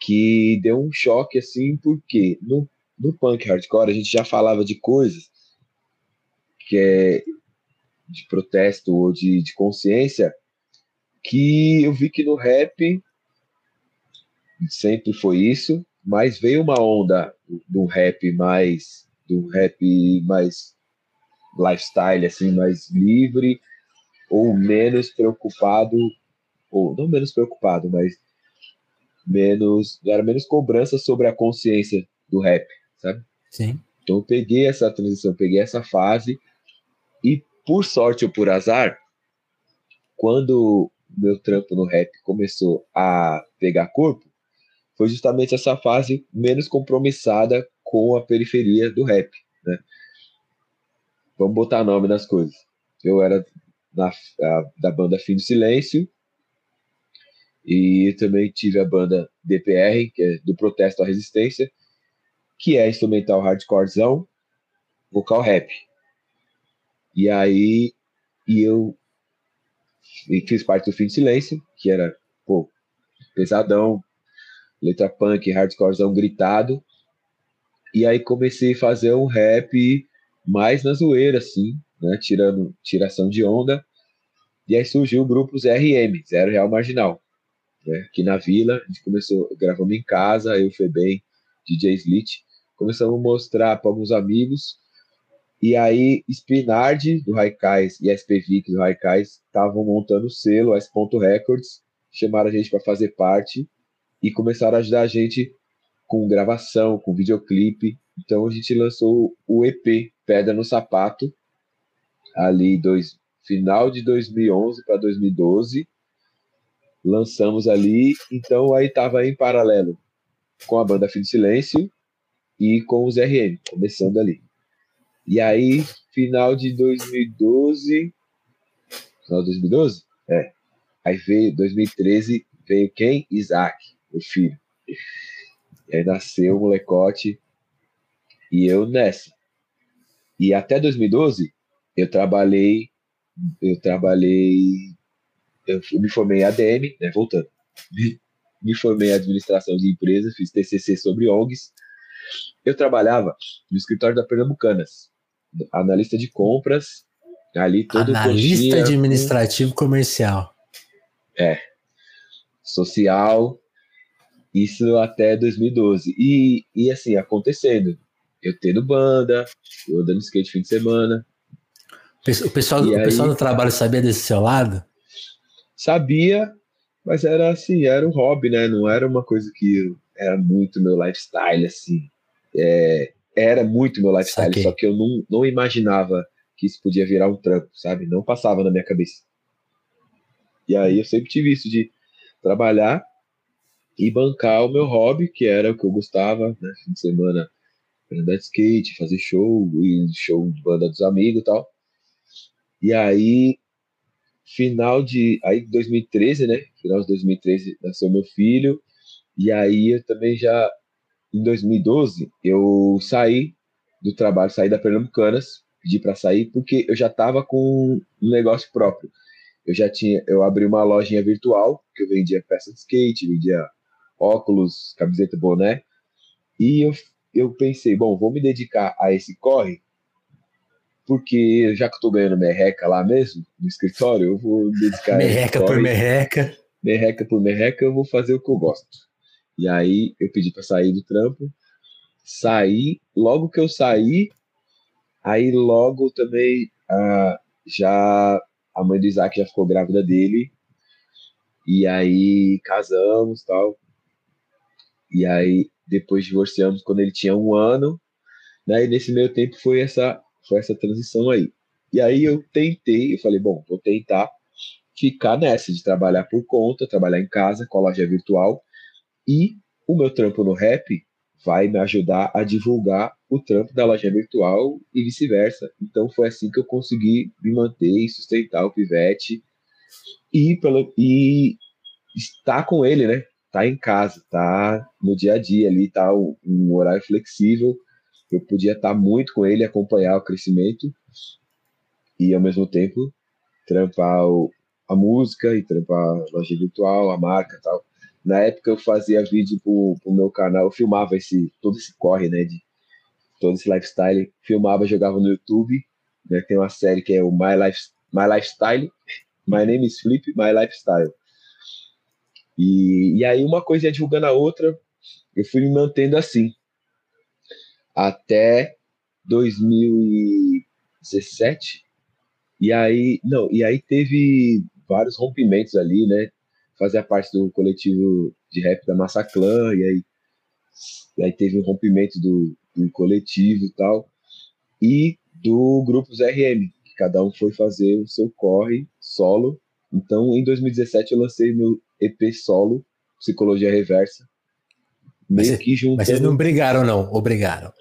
[SPEAKER 2] que deu um choque assim, porque no, no punk hardcore a gente já falava de coisas que é de protesto ou de, de consciência que eu vi que no rap sempre foi isso, mas veio uma onda do rap mais do rap mais lifestyle assim, mais livre ou menos preocupado ou não menos preocupado, mas menos era menos cobrança sobre a consciência do rap, sabe?
[SPEAKER 1] Sim.
[SPEAKER 2] Então eu peguei essa transição, peguei essa fase e por sorte ou por azar, quando meu trampo no rap começou a pegar corpo, foi justamente essa fase menos compromissada com a periferia do rap, né? Vamos botar nome nas coisas. Eu era na, a, da banda Fim do Silêncio, e também tive a banda DPR, que é do Protesto à Resistência, que é instrumental hardcorezão, vocal rap. E aí e eu fiz parte do Fim de Silêncio, que era pô, pesadão, letra punk, hardcorezão gritado. E aí comecei a fazer um rap mais na zoeira, assim, né? Tirando tiração de onda. E aí surgiu o grupo ZRM, Zero Real Marginal né? Aqui na vila, a gente começou, gravamos em casa, eu, Febem, DJ Slit, começamos a mostrar para alguns amigos, e aí Spinard do Raikais e SP Vic do Raikais estavam montando o selo, S. Records, chamaram a gente para fazer parte e começaram a ajudar a gente com gravação, com videoclipe. Então a gente lançou o EP Pedra no Sapato, ali dois, final de 2011 para 2012 lançamos ali, então aí estava em paralelo com a banda Fim de Silêncio e com os RM, começando ali. E aí, final de 2012, final de 2012? É. Aí veio 2013, veio quem? Isaac, o filho. E aí nasceu o molecote e eu nessa. E até 2012 eu trabalhei eu trabalhei eu me formei em ADM, né, voltando, me, me formei em administração de empresas, fiz TCC sobre ONGs. Eu trabalhava no escritório da Pernambucanas, analista de compras, ali todo
[SPEAKER 1] Analista administrativo comercial.
[SPEAKER 2] É. Social, isso até 2012. E, e assim, acontecendo. Eu tendo banda, eu andando skate fim de semana.
[SPEAKER 1] O pessoal, o aí, pessoal do trabalho sabia desse seu lado?
[SPEAKER 2] Sabia, mas era assim, era um hobby, né? Não era uma coisa que era muito meu lifestyle, assim. É, era muito meu lifestyle, Saquei. só que eu não, não imaginava que isso podia virar um trampo, sabe? Não passava na minha cabeça. E aí eu sempre tive isso de trabalhar e bancar o meu hobby, que era o que eu gostava, né? Fim de semana andar de skate, fazer show, e show de banda dos amigos e tal. E aí final de aí 2013, né? Final de 2013 nasceu meu filho e aí eu também já em 2012, eu saí do trabalho, saí da Pernambucanas, pedi para sair porque eu já estava com um negócio próprio. Eu já tinha, eu abri uma lojinha virtual que eu vendia peça de skate, vendia óculos, camiseta, boné. E eu, eu pensei, bom, vou me dedicar a esse corre, porque já que eu tô ganhando merreca lá mesmo, no escritório, eu vou dedicar
[SPEAKER 1] merreca por merreca.
[SPEAKER 2] Merreca por merreca, eu vou fazer o que eu gosto. E aí eu pedi para sair do trampo, saí, logo que eu saí, aí logo também ah, já a mãe do Isaac já ficou grávida dele, e aí casamos tal. E aí depois divorciamos quando ele tinha um ano? E nesse meio tempo foi essa foi essa transição aí. E aí eu tentei, eu falei, bom, vou tentar ficar nessa de trabalhar por conta, trabalhar em casa com a loja virtual e o meu trampo no rap vai me ajudar a divulgar o trampo da loja virtual e vice-versa. Então foi assim que eu consegui me manter e sustentar o Pivete e, pelo, e estar com ele, né? Tá em casa, tá no dia a dia ali, tá um, um horário flexível. Eu podia estar muito com ele, acompanhar o crescimento e ao mesmo tempo trampar o, a música e trampar a loja virtual, a marca tal. Na época eu fazia vídeo pro, pro meu canal, eu filmava esse, todo esse corre, né, de todo esse lifestyle, filmava, jogava no YouTube, né, tem uma série que é o My, Life, My Lifestyle, My Name is Flip, My Lifestyle. E, e aí uma coisa ia divulgando a outra, eu fui me mantendo assim, até 2017, e aí, não, e aí teve vários rompimentos ali, né, fazia parte do coletivo de rap da Massaclan, e aí, e aí teve um rompimento do, do coletivo e tal, e do grupo RM, que cada um foi fazer o seu corre solo. Então, em 2017, eu lancei meu EP solo, Psicologia Reversa.
[SPEAKER 1] Meio mas, que juntando... mas vocês não brigaram, não? Ou brigaram?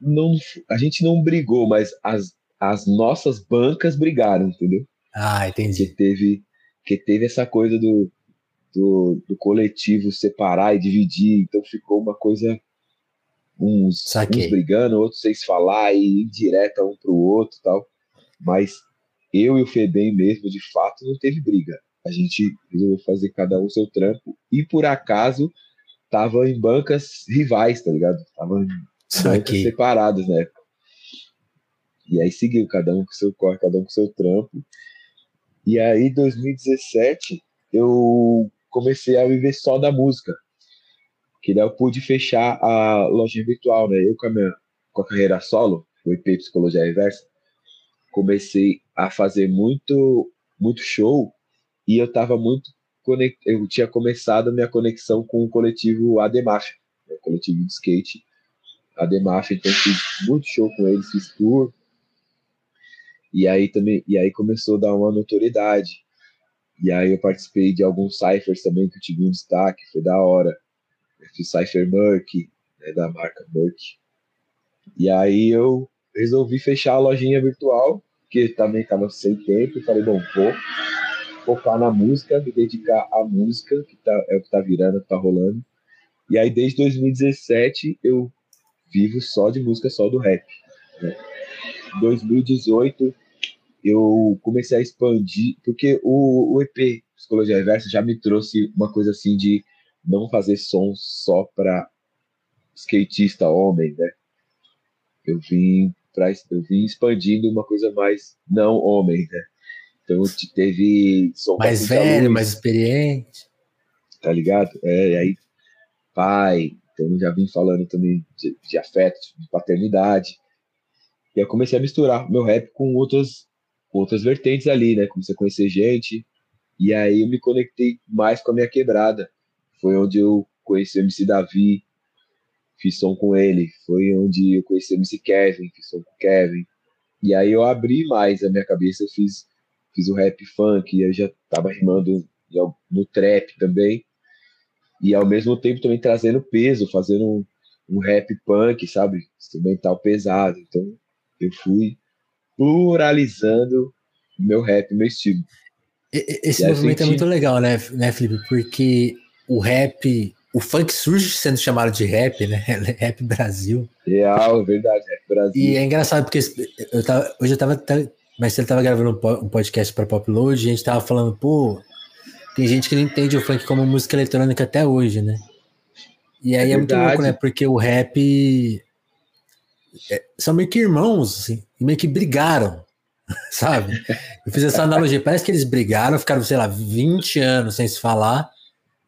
[SPEAKER 2] Não, a gente não brigou, mas as, as nossas bancas brigaram, entendeu?
[SPEAKER 1] Ah, entendi.
[SPEAKER 2] Que teve, que teve essa coisa do, do, do, coletivo separar e dividir, então ficou uma coisa uns, uns brigando, outros sem falar e indireta um pro outro tal. Mas eu e o Febem mesmo, de fato, não teve briga. A gente resolveu fazer cada um seu trampo e por acaso tava em bancas rivais, tá ligado? Bancas separadas na época. E aí seguiu, cada um com seu corre, cada um com seu trampo. E aí, 2017, eu comecei a viver só da música. Que daí eu pude fechar a loja virtual, né? Eu com a, minha, com a carreira solo, o IP Psicologia Reversa, comecei a fazer muito, muito show e eu tava muito conect... eu tinha começado a minha conexão com o coletivo Ademaf, né? coletivo de skate Ademaf, então fiz muito show com eles, fiz tour, e aí também, e aí começou a dar uma notoriedade. E aí eu participei de alguns ciphers também que eu tive um destaque, foi da hora. Eu fiz Cypher Merc, né, da marca Merc. E aí eu resolvi fechar a lojinha virtual, que também estava sem tempo, e falei, bom, vou focar na música, me dedicar à música, que tá, é o que tá virando, que tá rolando. E aí desde 2017 eu vivo só de música, só do rap. Né? 2018 eu comecei a expandir, porque o, o EP Psicologia Reversa já me trouxe uma coisa assim de não fazer som só para skatista homem, né? Eu vim para eu vim expandindo uma coisa mais não homem, né? Então teve
[SPEAKER 1] som mais velho, mais experiente,
[SPEAKER 2] tá ligado? É, e aí pai, então eu já vim falando também de, de afeto, de paternidade. E eu comecei a misturar meu rap com outras outras vertentes ali, né? Comecei a conhecer gente. E aí eu me conectei mais com a minha quebrada. Foi onde eu conheci o MC Davi, fiz som com ele. Foi onde eu conheci o MC Kevin, fiz som com o Kevin. E aí eu abri mais a minha cabeça, eu fiz, fiz o rap funk, e eu já tava rimando no trap também. E ao mesmo tempo também trazendo peso, fazendo um, um rap punk, sabe? Instrumental pesado. Então eu fui pluralizando meu rap, meu estilo.
[SPEAKER 1] Esse movimento é muito legal, né, né, Felipe? Porque o rap, o funk surge sendo chamado de rap, né? Rap Brasil.
[SPEAKER 2] Real, é verdade, rap Brasil.
[SPEAKER 1] E é engraçado porque eu tava, hoje eu tava, mas ele tava gravando um podcast para Popload a gente tava falando, pô, tem gente que não entende o funk como música eletrônica até hoje, né? E aí é, é muito louco, né? Porque o rap é, são meio que irmãos, assim, meio que brigaram, sabe? Eu fiz essa analogia, parece que eles brigaram, ficaram, sei lá, 20 anos sem se falar,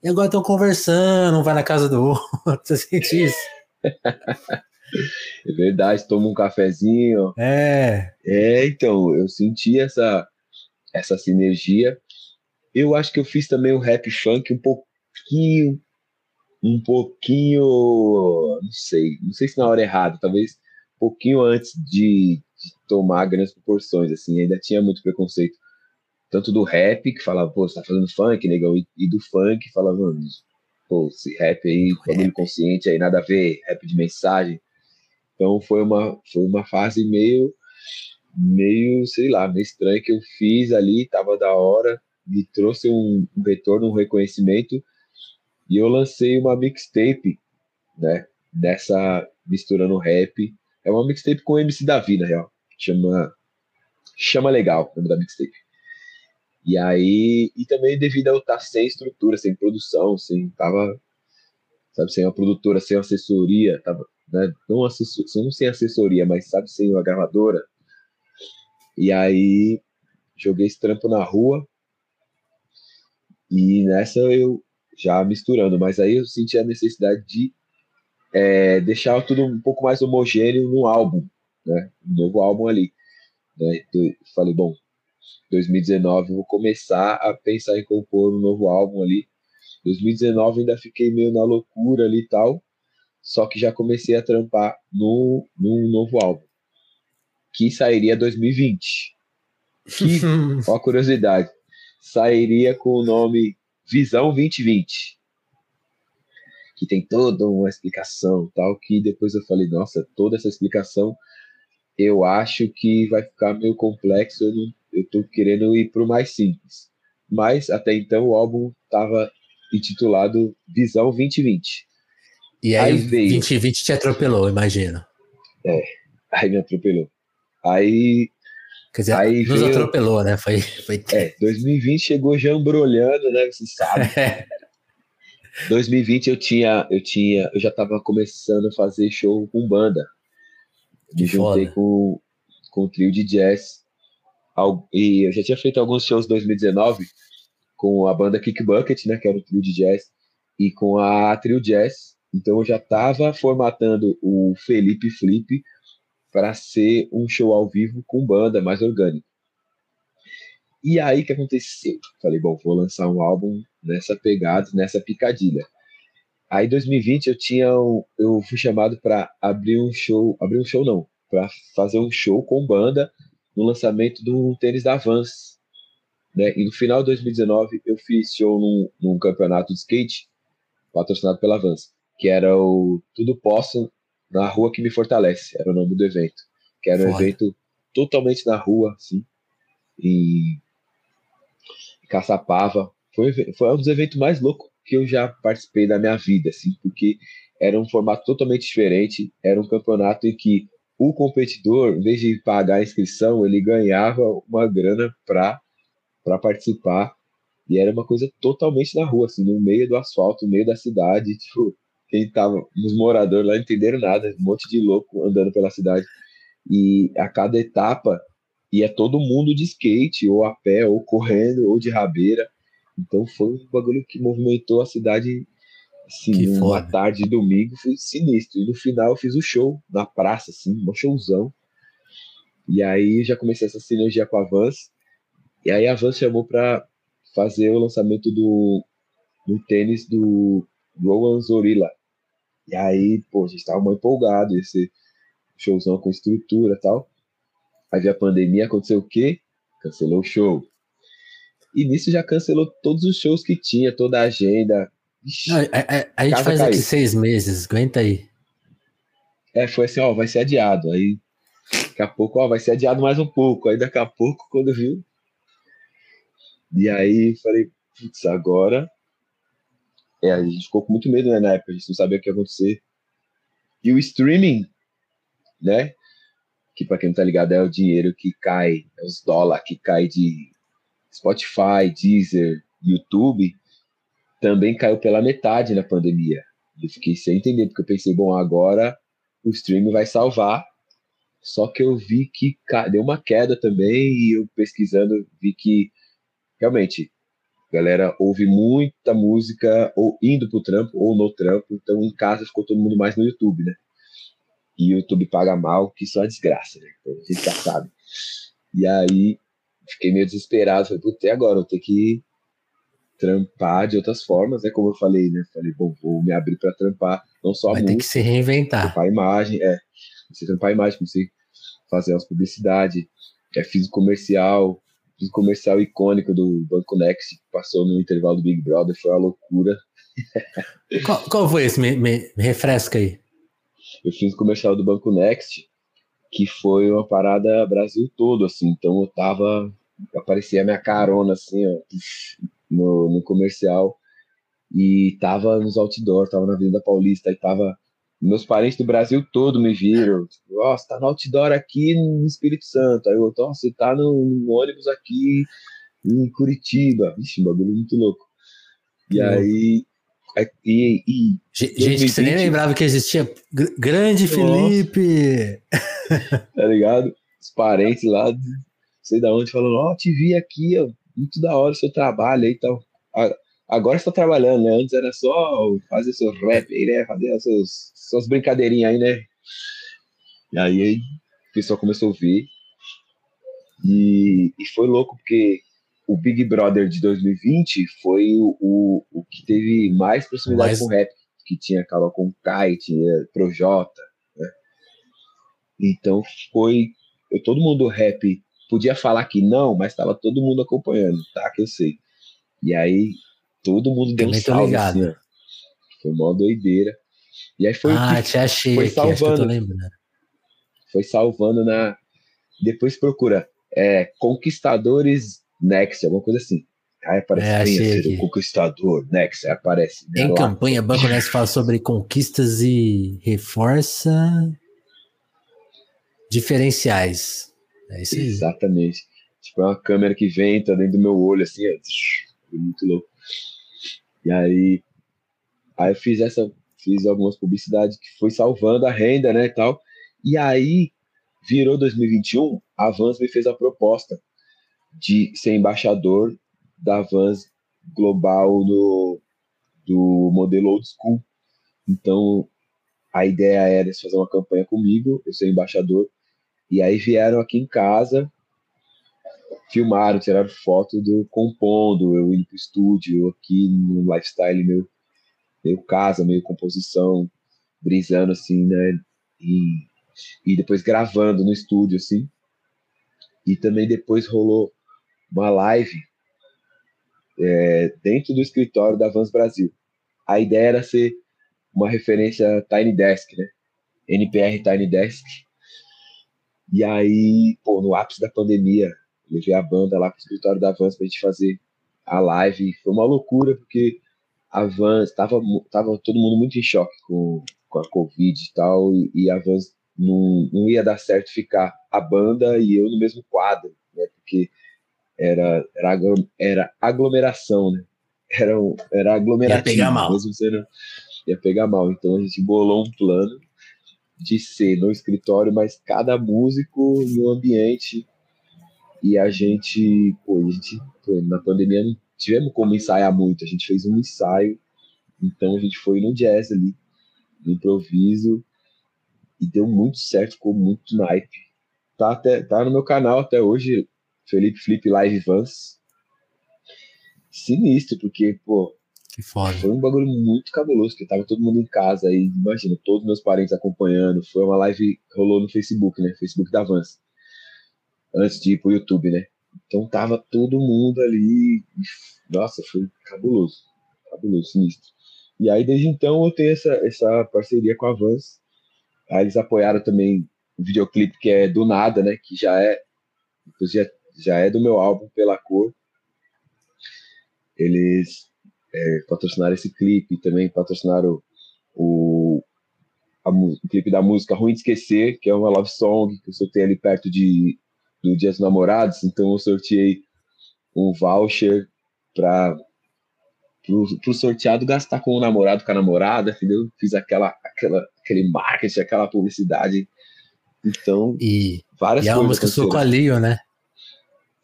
[SPEAKER 1] e agora estão conversando, um vai na casa do outro. Você sente isso?
[SPEAKER 2] É verdade, toma um cafezinho.
[SPEAKER 1] É.
[SPEAKER 2] É, então, eu senti essa, essa sinergia. Eu acho que eu fiz também o rap funk um pouquinho, um pouquinho, não sei, não sei se na hora errada, talvez um pouquinho antes de, de tomar grandes proporções, assim, ainda tinha muito preconceito tanto do rap, que falava, pô, você tá fazendo funk, negão, e, e do funk, falava, pô, esse rap aí, bagulho consciente aí, nada a ver, rap de mensagem. Então foi uma, foi uma fase meio, meio, sei lá, meio estranha que eu fiz ali, tava da hora, me trouxe um, um retorno, um reconhecimento, e eu lancei uma mixtape, né, dessa, misturando rap, é uma mixtape com MC Davi, na real, chama, chama Legal, o nome da mixtape. E aí, e também devido a eu estar sem estrutura, sem produção, sem tava, sabe, sem uma produtora, sem assessoria, tava, né, não, assessor, não sem assessoria, mas sabe, sem uma gravadora. E aí joguei esse trampo na rua. E nessa eu já misturando, mas aí eu senti a necessidade de é, deixar tudo um pouco mais homogêneo no álbum, né? Um novo álbum ali. Né? Então, falei, bom, 2019 vou começar a pensar em compor um novo álbum ali. 2019 ainda fiquei meio na loucura ali e tal, só que já comecei a trampar no, num novo álbum, que sairia 2020. Que, ó a curiosidade, sairia com o nome Visão 2020. Que tem toda uma explicação tal, que depois eu falei, nossa, toda essa explicação eu acho que vai ficar meio complexo, eu não eu tô querendo ir pro mais simples. Mas até então o álbum tava intitulado Visão 2020.
[SPEAKER 1] E aí, aí veio... 2020 te atropelou, imagino.
[SPEAKER 2] É, aí me atropelou. Aí.
[SPEAKER 1] Quer dizer, aí nos veio... atropelou, né? Foi, foi...
[SPEAKER 2] É, 2020 chegou já embrulhando, né? Você sabe. 2020 eu tinha, eu tinha, eu já tava começando a fazer show com banda. Me juntei com, com o trio de jazz e eu já tinha feito alguns shows em 2019 com a banda Kick Bucket, né, que era o trio de jazz, e com a Trio Jazz. Então eu já estava formatando o Felipe Flip para ser um show ao vivo com banda mais orgânico. E aí que aconteceu? Falei, bom, vou lançar um álbum nessa pegada, nessa picadilha. Aí 2020 eu tinha um, eu fui chamado para abrir um show, abrir um show não, para fazer um show com banda no lançamento do tênis da Vans. Né? E no final de 2019 eu fiz show num, num campeonato de skate patrocinado pela Vans, que era o Tudo Posso na Rua que Me Fortalece, era o nome do evento. Que era um evento totalmente na rua, assim, em Caçapava. Foi, foi um dos eventos mais loucos que eu já participei da minha vida, assim, porque era um formato totalmente diferente, era um campeonato em que o competidor, em vez de pagar a inscrição, ele ganhava uma grana para participar. E era uma coisa totalmente na rua, assim, no meio do asfalto, no meio da cidade. Tipo, quem tava, os moradores lá não entenderam nada, um monte de louco andando pela cidade. E a cada etapa ia todo mundo de skate, ou a pé, ou correndo, ou de rabeira. Então foi um bagulho que movimentou a cidade Assim, uma tarde de domingo foi sinistro. E no final eu fiz o show na praça, assim, um showzão. E aí já comecei essa sinergia com a Vans. E aí a Vans chamou para fazer o lançamento do, do tênis do Rowan Zorilla. E aí, pô, a gente tava muito empolgado, esse showzão com estrutura e tal. Aí veio a pandemia, aconteceu o quê? Cancelou o show. E nisso já cancelou todos os shows que tinha, toda a agenda,
[SPEAKER 1] não, a, a, a gente faz caiu. aqui seis meses, aguenta aí.
[SPEAKER 2] É, foi assim, ó, vai ser adiado. Aí, daqui a pouco, ó, vai ser adiado mais um pouco. Aí, daqui a pouco, quando viu. E aí, falei, putz, agora. É, a gente ficou com muito medo né, na época, a gente não sabia o que ia acontecer. E o streaming, né? Que para quem não tá ligado é o dinheiro que cai, é os dólares que cai de Spotify, Deezer, YouTube, também caiu pela metade na pandemia. Eu fiquei sem entender, porque eu pensei, bom, agora o streaming vai salvar. Só que eu vi que deu uma queda também, e eu pesquisando vi que realmente galera ouve muita música ou indo pro trampo ou no trampo, então em casa ficou todo mundo mais no YouTube, né? E o YouTube paga mal, que só é desgraça, né? Então, a gente já sabe. E aí fiquei meio desesperado, falei, putz, agora? Eu vou ter que trampar de outras formas, né? Como eu falei, né? Falei, bom, vou me abrir para trampar, não só
[SPEAKER 1] Vai
[SPEAKER 2] a música.
[SPEAKER 1] ter que se reinventar.
[SPEAKER 2] Trampar a imagem, é. Comecei trampar a imagem, comecei fazer umas publicidade, é, fiz comercial, fiz comercial icônico do Banco Next, que passou no intervalo do Big Brother, foi uma loucura.
[SPEAKER 1] qual, qual, foi esse? Me, me, me refresca aí.
[SPEAKER 2] Eu fiz comercial do Banco Next, que foi uma parada Brasil todo, assim, então eu tava, aparecia a minha carona, assim, ó, no, no comercial e tava nos outdoors, tava na Avenida Paulista e tava meus parentes do Brasil todo me viram. Tipo, ó, tá no outdoor aqui no Espírito Santo. Aí eu, ó, você tá no, no, ônibus aqui em Curitiba. Vixe, bagulho muito louco. E aí. E, e,
[SPEAKER 1] gente 2020, que você nem lembrava que existia. Grande Nossa. Felipe!
[SPEAKER 2] tá ligado? Os parentes lá, sei da onde, falando: Ó, oh, te vi aqui, ó, muito da hora o seu trabalho aí e tal. Agora está trabalhando, né? Antes era só fazer seu rap aí, né? Fazer as suas brincadeirinhas aí, né? E aí o pessoal começou a ouvir. E, e foi louco porque o Big Brother de 2020 foi o, o, o que teve mais proximidade mais... com o rap. Que tinha Carol com Kai, tinha Projota, né? Então foi. Todo mundo rap podia falar que não, mas estava todo mundo acompanhando, tá? Que eu sei. E aí todo mundo deu um salve, assim, Foi mó doideira. E aí foi
[SPEAKER 1] ah, te achei
[SPEAKER 2] foi
[SPEAKER 1] aqui,
[SPEAKER 2] salvando. Foi salvando na. Depois procura é, Conquistadores Next, alguma coisa assim. Aí aparece é,
[SPEAKER 1] achei aqui.
[SPEAKER 2] Conquistador Next, aí aparece.
[SPEAKER 1] Né, em lá. campanha, Banco Next fala sobre conquistas e reforça diferenciais. É isso aí.
[SPEAKER 2] Exatamente. Tipo, é uma câmera que vem, tá dentro do meu olho, assim, é muito louco. E aí, aí eu fiz essa, fiz algumas publicidades que foi salvando a renda, né, e tal. E aí, virou 2021, a Vans me fez a proposta de ser embaixador da Vans global do, do modelo old school. Então, a ideia era fazer uma campanha comigo, eu ser embaixador, e aí vieram aqui em casa, filmaram, tiraram foto do compondo, eu indo pro estúdio, aqui no lifestyle meu, meio casa, meio composição, brisando assim, né? E, e depois gravando no estúdio, assim. E também depois rolou uma live é, dentro do escritório da Vans Brasil. A ideia era ser uma referência Tiny Desk, né? NPR Tiny Desk, e aí, pô, no ápice da pandemia, levei a banda lá pro escritório da Vans pra gente fazer a live. Foi uma loucura, porque a Vans, tava, tava todo mundo muito em choque com, com a Covid e tal, e, e a Vans não, não ia dar certo ficar a banda e eu no mesmo quadro, né? Porque era, era, era aglomeração, né? Era, era aglomerativo.
[SPEAKER 1] Ia pegar mal.
[SPEAKER 2] Mesmo sendo, ia pegar mal. Então a gente bolou um plano de ser no escritório, mas cada músico no ambiente. E a gente, pô, a gente pô, na pandemia não tivemos como ensaiar muito, a gente fez um ensaio, então a gente foi no jazz ali, no improviso, e deu muito certo, ficou muito naipe. Tá, até, tá no meu canal até hoje, Felipe Flip Live Vans. Sinistro, porque, pô. Foi um bagulho muito cabuloso, porque tava todo mundo em casa aí, imagina, todos meus parentes acompanhando. Foi uma live rolou no Facebook, né? Facebook da Vans. Antes de ir pro YouTube, né? Então tava todo mundo ali. Nossa, foi cabuloso. Cabuloso, sinistro. E aí, desde então, eu tenho essa, essa parceria com a Vans. Aí eles apoiaram também o videoclipe que é do nada, né? Que já é. Já, já é do meu álbum Pela Cor. Eles é, patrocinaram esse clipe, também patrocinaram o, a, o clipe da música Ruim de Esquecer, que é uma love song que eu soltei ali perto de, do Dia dos Namorados, então eu sorteei um voucher para o sorteado gastar com o namorado, com a namorada, entendeu? Fiz aquela, aquela, aquele marketing, aquela publicidade. Então,
[SPEAKER 1] e, várias e coisas. E a música Sou com a Lio, né?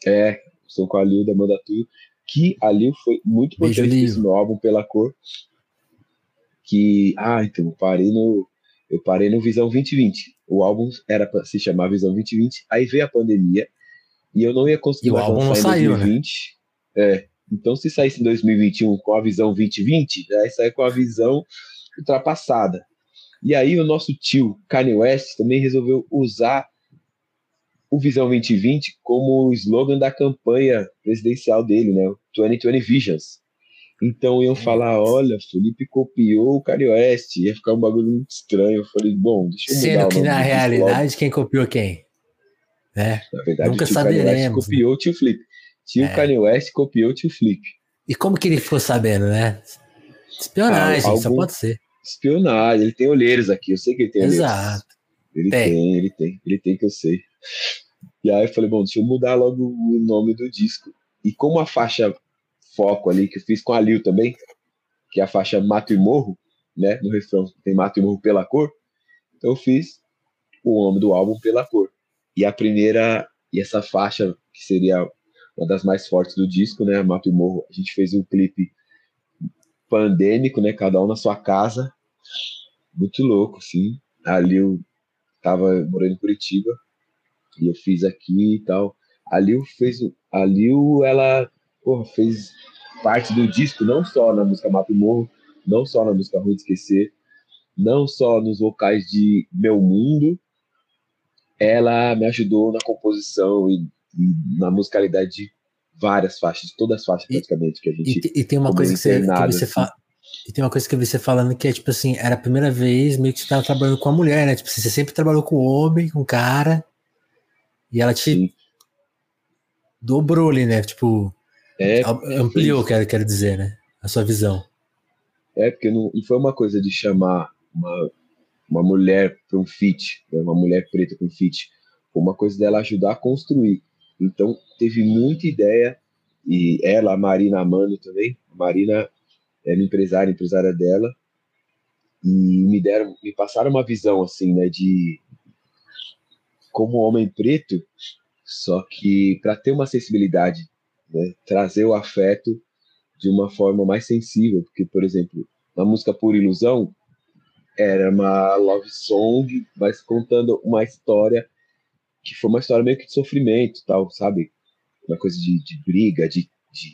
[SPEAKER 2] É, Sou com a Lio da Manda Tudo, que a Lio foi muito importante nesse meu álbum pela cor. Que, ah, então, eu parei no, eu parei no Visão 2020. O álbum era para se chamar Visão 2020, aí veio a pandemia e eu não ia conseguir
[SPEAKER 1] e o álbum não saiu,
[SPEAKER 2] 2020. Né? É, então, se saísse em 2021 com a visão 2020, aí sai com a visão ultrapassada. E aí, o nosso tio Kanye West também resolveu usar o Visão 2020 como o slogan da campanha presidencial dele, né? 2020 Visions. Então iam falar, olha, Felipe copiou o West, ia ficar um bagulho muito estranho. Eu falei, bom, deixa eu
[SPEAKER 1] Sendo que na realidade, quem copiou quem?
[SPEAKER 2] Né? Na verdade, Nunca o tio saberemos. West copiou né? o tio Flip. Tio é. Kanye West copiou o tio Flip.
[SPEAKER 1] E como que ele ficou sabendo, né? Espionagem, algum... só pode ser.
[SPEAKER 2] Espionagem, ele tem olheiros aqui, eu sei que ele tem
[SPEAKER 1] olheiros. Exato.
[SPEAKER 2] Ele tem. tem, ele tem, ele tem que eu sei. E aí eu falei, bom, deixa eu mudar logo o nome do disco. E como a faixa foco ali, que eu fiz com a Lil também, que é a faixa Mato e Morro, né? No refrão tem Mato e Morro pela cor. Então eu fiz o nome do álbum pela cor. E a primeira, e essa faixa, que seria uma das mais fortes do disco, né? Mato e Morro, a gente fez um clipe pandêmico, né? Cada um na sua casa. Muito louco, sim. A Lil tava morando em Curitiba e eu fiz aqui e tal. A Lil fez. A Lil, ela porra, fez parte do disco, não só na música Mato e Morro, não só na música Ruim de Esquecer, não só nos vocais de Meu Mundo, ela me ajudou na composição e na musicalidade de várias faixas, de todas as faixas praticamente que a gente.
[SPEAKER 1] E, e tem uma coisa que você, que você assim. fala. E tem uma coisa que você falando que é tipo assim, era a primeira vez meio que você tava trabalhando com a mulher, né? Tipo, você sempre trabalhou com homem, com cara, e ela te Sim. dobrou ali, né? Tipo, é, ampliou, quero, quero dizer, né? A sua visão.
[SPEAKER 2] É, porque não, não foi uma coisa de chamar uma, uma mulher para um fit, né? uma mulher preta para um fit. Foi uma coisa dela ajudar a construir. Então, teve muita ideia, e ela, a Marina Amando também, a Marina era empresária, empresária dela, e me deram, me passaram uma visão assim, né, de como homem preto, só que para ter uma acessibilidade, né, trazer o afeto de uma forma mais sensível, porque por exemplo, na música Por Ilusão era uma love song, mas contando uma história que foi uma história meio que de sofrimento, tal, sabe? Uma coisa de, de briga, de, de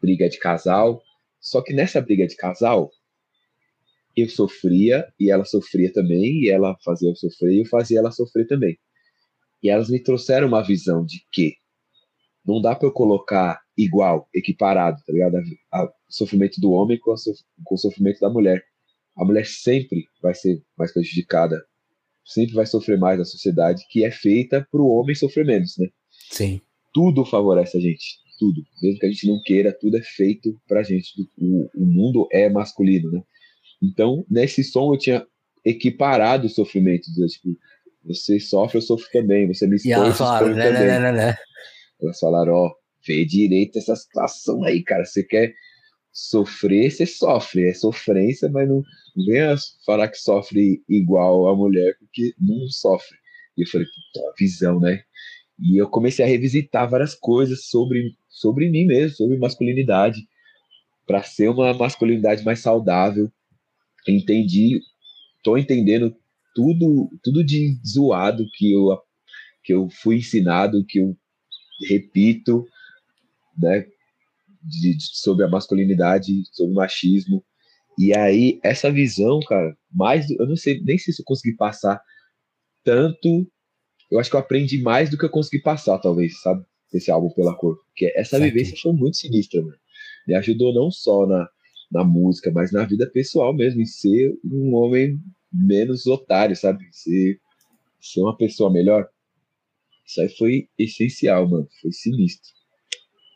[SPEAKER 2] briga de casal. Só que nessa briga de casal, eu sofria e ela sofria também, e ela fazia eu sofrer e eu fazia ela sofrer também. E elas me trouxeram uma visão de que não dá para eu colocar igual, equiparado, tá ligado? O sofrimento do homem com, sof com o sofrimento da mulher. A mulher sempre vai ser mais prejudicada sempre vai sofrer mais na sociedade, que é feita para o homem sofrer menos, né?
[SPEAKER 1] Sim.
[SPEAKER 2] Tudo favorece a gente, tudo. Mesmo que a gente não queira, tudo é feito para a gente. O, o mundo é masculino, né? Então, nesse som eu tinha equiparado os sofrimentos. Né? Tipo, você sofre, eu sofro também. Você me expõe, e
[SPEAKER 1] elas falaram, né, né, né, né,
[SPEAKER 2] Elas falaram, ó, vê direito essa situação aí, cara. Você quer sofrer, você sofre. É sofrência, mas não, venha falar que sofre igual a mulher, porque não sofre. E eu falei, puta, visão, né? E eu comecei a revisitar várias coisas sobre, sobre mim mesmo, sobre masculinidade, para ser uma masculinidade mais saudável. Entendi, tô entendendo tudo, tudo de zoado que eu, que eu fui ensinado, que eu repito, né? de, de, sobre a masculinidade, sobre o machismo. E aí, essa visão, cara, mais. Eu não sei nem se eu consegui passar tanto. Eu acho que eu aprendi mais do que eu consegui passar, talvez, sabe? Esse álbum pela cor. Porque essa certo. vivência foi muito sinistra, mano. Me ajudou não só na, na música, mas na vida pessoal mesmo, em ser um homem menos otário, sabe? Ser, ser uma pessoa melhor. Isso aí foi essencial, mano. Foi sinistro.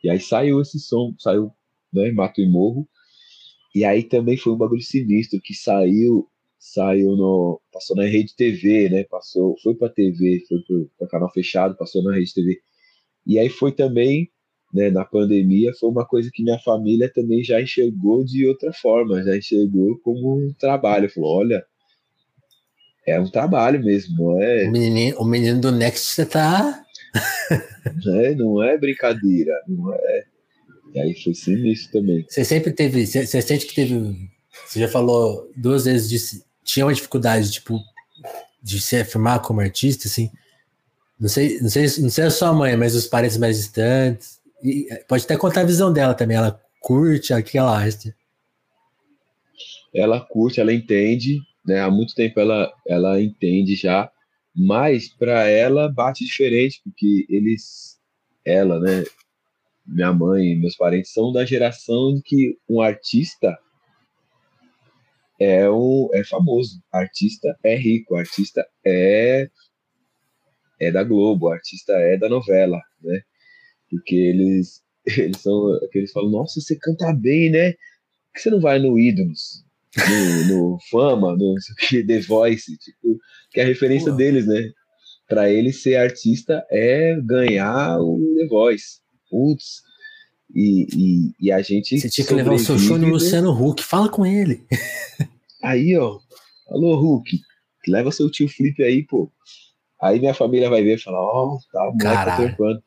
[SPEAKER 2] E aí saiu esse som, saiu né? Mato e Morro. E aí também foi um bagulho sinistro que saiu, saiu no, passou na rede TV, né? Passou, foi para TV, foi para canal fechado, passou na rede TV. E aí foi também, né, na pandemia, foi uma coisa que minha família também já enxergou de outra forma, já enxergou como um trabalho. Falou, olha, é um trabalho mesmo, não é?
[SPEAKER 1] O menino, o menino do Next você tá.
[SPEAKER 2] é, não é brincadeira, não é. E aí foi sinistro também.
[SPEAKER 1] Você sempre teve. Você, você sente que teve. Você já falou duas vezes de. Tinha uma dificuldade, tipo, de se afirmar como artista, assim. Não sei, não sei, não sei a sua mãe, mas os parentes mais distantes. E pode até contar a visão dela também. Ela curte, o que ela acha?
[SPEAKER 2] Ela curte, ela entende, né? Há muito tempo ela, ela entende já, mas para ela bate diferente, porque eles, ela, né? Minha mãe meus parentes são da geração de que um artista é, um, é famoso, artista é rico, artista é é da Globo, artista é da novela, né? Porque eles eles são aqueles falam, nossa, você canta bem, né? Por que você não vai no Ídolos? No, no Fama, no The Voice, tipo, que é a referência Uau. deles, né? Para ele ser artista é ganhar o The Voice. Putz. E, e, e a gente.
[SPEAKER 1] Você tinha que levar o seu show no Luciano Huck, fala com ele.
[SPEAKER 2] Aí, ó. Alô, Huck, leva seu tio Felipe aí, pô. Aí minha família vai ver e falar, ó, oh, tá, o moleque tá.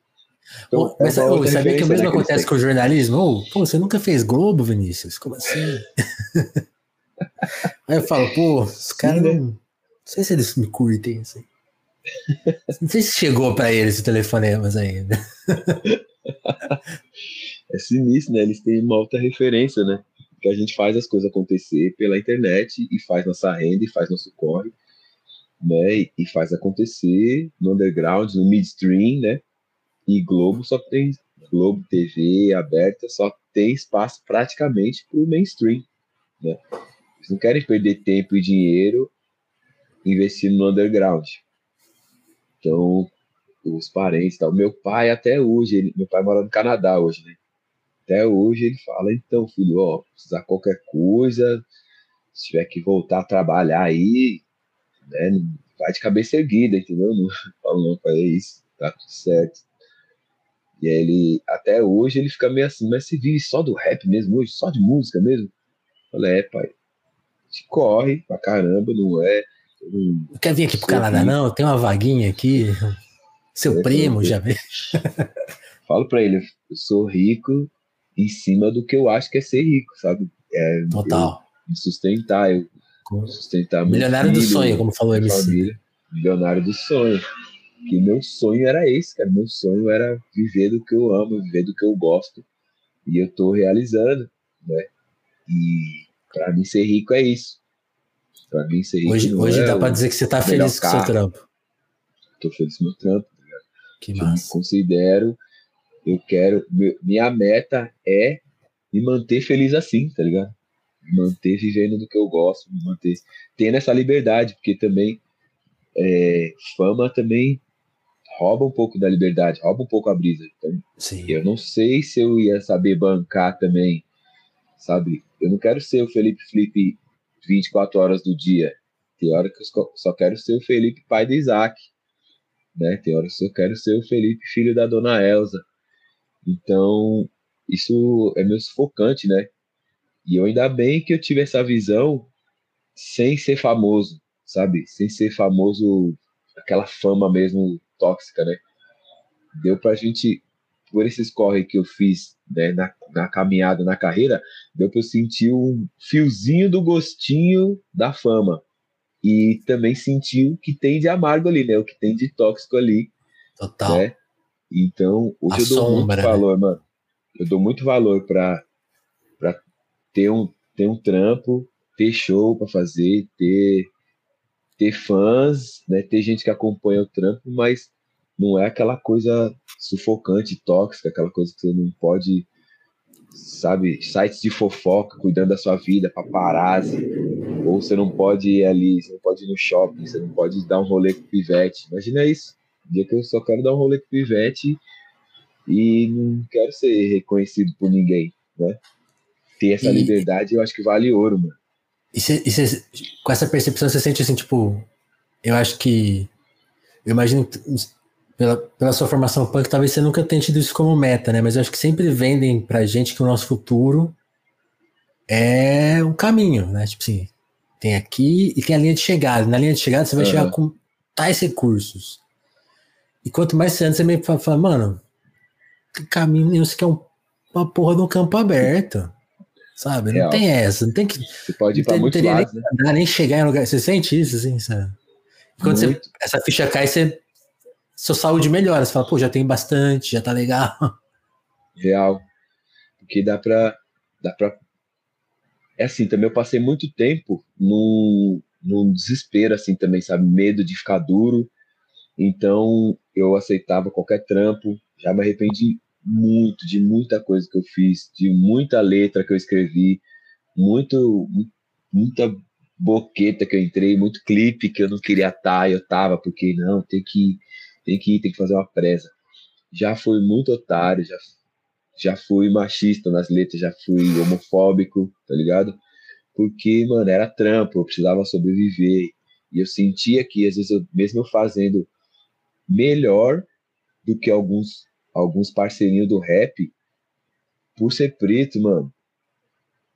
[SPEAKER 1] Então, oh, mas é sabia que o mesmo né, acontece com o jornalismo? Pô, você nunca fez Globo, Vinícius? Como assim? Aí eu falo, pô, os caras né? não. Não sei se eles me curtem, assim. Não sei se chegou para eles o telefonemas ainda.
[SPEAKER 2] É sinistro, né? Eles têm uma alta referência, né? Que a gente faz as coisas acontecer pela internet e faz nossa renda e faz nosso corre, né? E faz acontecer no underground, no midstream, né? E Globo só tem Globo TV aberta, só tem espaço praticamente para o mainstream, né? Eles não querem perder tempo e dinheiro investindo no underground. Então, os parentes, tal. meu pai até hoje, ele, meu pai mora no Canadá hoje, né? Até hoje ele fala, então, filho, ó, precisar qualquer coisa, se tiver que voltar a trabalhar aí, né, vai de cabeça erguida, entendeu? Não falo não, é isso, tá tudo certo. E ele, até hoje ele fica meio assim, mas você vive só do rap mesmo hoje, só de música mesmo? Eu falei, é, pai, gente corre pra caramba, não é.
[SPEAKER 1] Não quer vir aqui pro Canadá, não? Tem uma vaguinha aqui. Seu é, primo já veio.
[SPEAKER 2] Falo pra ele, eu sou rico em cima do que eu acho que é ser rico, sabe? É,
[SPEAKER 1] Total.
[SPEAKER 2] Me sustentar, eu sustentar
[SPEAKER 1] Milionário filho, do sonho, como falou ele.
[SPEAKER 2] Família, milionário do sonho. Que meu sonho era esse, cara. Meu sonho era viver do que eu amo, viver do que eu gosto. E eu tô realizando, né? E Pra mim, ser rico é isso. Pra mim, ser rico
[SPEAKER 1] Hoje, hoje é dá pra dizer que você tá feliz com o seu trampo.
[SPEAKER 2] Tô feliz com o meu trampo, tá ligado?
[SPEAKER 1] Que massa.
[SPEAKER 2] Eu considero, eu quero, minha meta é me manter feliz assim, tá ligado? Me manter vivendo do que eu gosto, me manter tendo essa liberdade, porque também é, fama também rouba um pouco da liberdade, rouba um pouco a brisa. Então,
[SPEAKER 1] Sim.
[SPEAKER 2] eu não sei se eu ia saber bancar também, sabe? Eu não quero ser o Felipe Felipe 24 horas do dia. Tem hora que eu só quero ser o Felipe pai de Isaac. Né? Tem hora que eu só quero ser o Felipe filho da dona Elsa. Então, isso é meio sufocante, né? E eu ainda bem que eu tive essa visão sem ser famoso, sabe? Sem ser famoso, aquela fama mesmo tóxica, né? Deu pra gente por esses corre que eu fiz né, na, na, caminhada, na carreira, deu para eu sentir um fiozinho do gostinho da fama. E também sentir o que tem de amargo ali, né? O que tem de tóxico ali.
[SPEAKER 1] Total.
[SPEAKER 2] Né? Então, hoje A eu dou sombra, muito né? valor, né? mano. Eu dou muito valor para ter um, ter um trampo, ter show para fazer, ter, ter fãs, né? ter gente que acompanha o trampo, mas não é aquela coisa sufocante, tóxica, aquela coisa que você não pode, sabe, sites de fofoca, cuidando da sua vida, paparazzi, ou você não pode ir ali, você não pode ir no shopping, você não pode dar um rolê com o pivete. Imagina isso, um dia que eu só quero dar um rolê com pivete e não quero ser reconhecido por ninguém, né? Ter essa e, liberdade, eu acho que vale ouro, mano.
[SPEAKER 1] E, cê, e cê, com essa percepção, você sente assim, tipo, eu acho que. Eu imagino pela, pela sua formação punk, talvez você nunca tenha tido isso como meta, né? Mas eu acho que sempre vendem pra gente que o nosso futuro é um caminho, né? Tipo assim, tem aqui e tem a linha de chegada. Na linha de chegada você vai uhum. chegar com tais recursos. E quanto mais você anda, você meio fala, mano, que caminho nenhum, você quer um, uma porra de um campo aberto. Sabe? Real. Não tem essa, não tem que.
[SPEAKER 2] Você pode ir pra muitos lados,
[SPEAKER 1] nem, né? andar, nem chegar em lugar. Você sente isso, assim, sabe? quando você, essa ficha cai, você, sua saúde melhora. Você fala, pô, já tem bastante, já tá legal.
[SPEAKER 2] Real. Porque dá pra. Dá pra... É assim, também eu passei muito tempo num, num desespero, assim, também, sabe? Medo de ficar duro. Então, eu aceitava qualquer trampo. Já me arrependi muito de muita coisa que eu fiz, de muita letra que eu escrevi, muito muita boqueta que eu entrei, muito clipe que eu não queria estar, eu tava, porque não, tem que tem que ir, tem que fazer uma presa. Já fui muito otário, já já fui machista nas letras, já fui homofóbico, tá ligado? Porque, mano, era trampo, eu precisava sobreviver. E eu sentia que, às vezes, eu, mesmo fazendo melhor do que alguns alguns parceirinhos do rap, por ser preto, mano,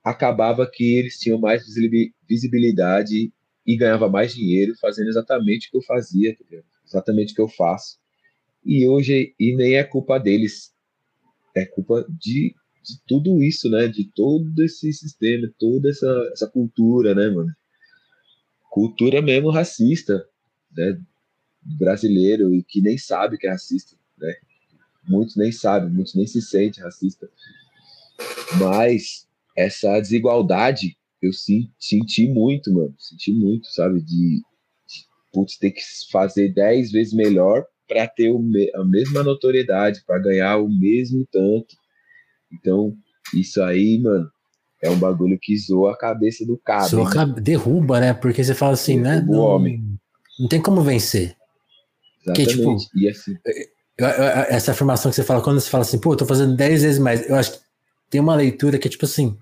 [SPEAKER 2] acabava que eles tinham mais visibilidade e ganhava mais dinheiro fazendo exatamente o que eu fazia, tá exatamente o que eu faço. E hoje, e nem é culpa deles, é culpa de, de tudo isso, né? De todo esse sistema, toda essa, essa cultura, né, mano? Cultura mesmo racista, né? Brasileiro e que nem sabe que é racista, né? muitos nem sabem, muitos nem se sentem racista. Mas essa desigualdade eu senti muito, mano. Senti muito, sabe? De putz, ter que fazer dez vezes melhor para ter a mesma notoriedade, para ganhar o mesmo tanto. Então, isso aí, mano, é um bagulho que zoa a cabeça do cara. Zoa,
[SPEAKER 1] derruba, né? Porque você fala assim, né?
[SPEAKER 2] O homem.
[SPEAKER 1] Não tem como vencer.
[SPEAKER 2] Exatamente. Porque, tipo, e assim,
[SPEAKER 1] essa afirmação que você fala, quando você fala assim, pô, eu tô fazendo 10 vezes mais, eu acho que tem uma leitura que é tipo assim,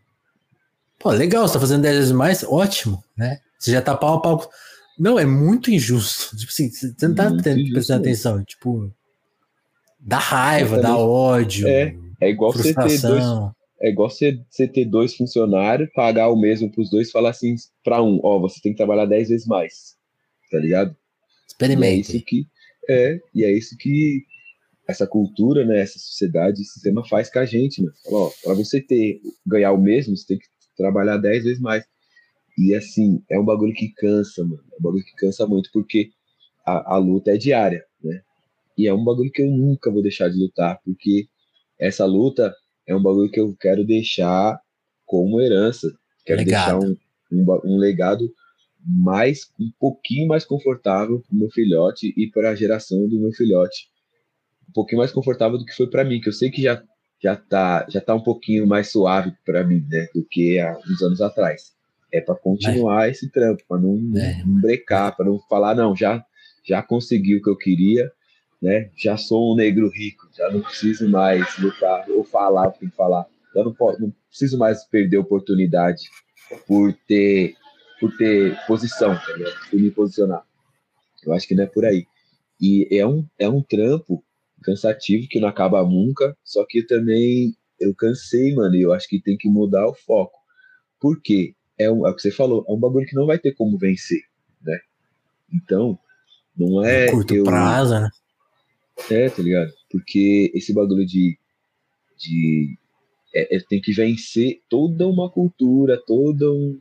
[SPEAKER 1] pô, legal, você tá fazendo 10 vezes mais, ótimo, né? Você já tá pau a pau. Não, é muito injusto. Tipo assim, você não tá prestando atenção. Tipo, dá raiva, dá ódio.
[SPEAKER 2] É, é igual você ter dois. É igual você, você ter dois funcionários, pagar o mesmo pros dois e falar assim pra um, ó, você tem que trabalhar 10 vezes mais. Tá ligado?
[SPEAKER 1] Experimente.
[SPEAKER 2] E é isso que, é, e é isso que essa cultura, né, essa sociedade, esse sistema faz com a gente, né? Para você ter ganhar o mesmo, você tem que trabalhar 10 vezes mais. E assim, é um bagulho que cansa, mano. É um bagulho que cansa muito, porque a, a luta é diária, né? E é um bagulho que eu nunca vou deixar de lutar, porque essa luta é um bagulho que eu quero deixar como herança. Quero legado. deixar um, um, um legado mais um pouquinho mais confortável para o meu filhote e para a geração do meu filhote um pouquinho mais confortável do que foi para mim, que eu sei que já já tá já tá um pouquinho mais suave para mim, né, do que há uns anos atrás. É para continuar é. esse trampo, para não, é. não brecar, para não falar não, já já consegui o que eu queria, né? Já sou um negro rico, já não preciso mais lutar ou falar o que tem que falar. Já não, posso, não preciso mais perder oportunidade por ter por ter posição, tá por me posicionar. Eu acho que não é por aí. E é um, é um trampo cansativo que não acaba nunca, só que também eu cansei, mano, e eu acho que tem que mudar o foco. Por quê? É, um, é o que você falou, é um bagulho que não vai ter como vencer, né? Então, não é.
[SPEAKER 1] curto
[SPEAKER 2] eu...
[SPEAKER 1] prazo, né?
[SPEAKER 2] É, tá ligado? Porque esse bagulho de. de é, é, tem que vencer toda uma cultura, toda um.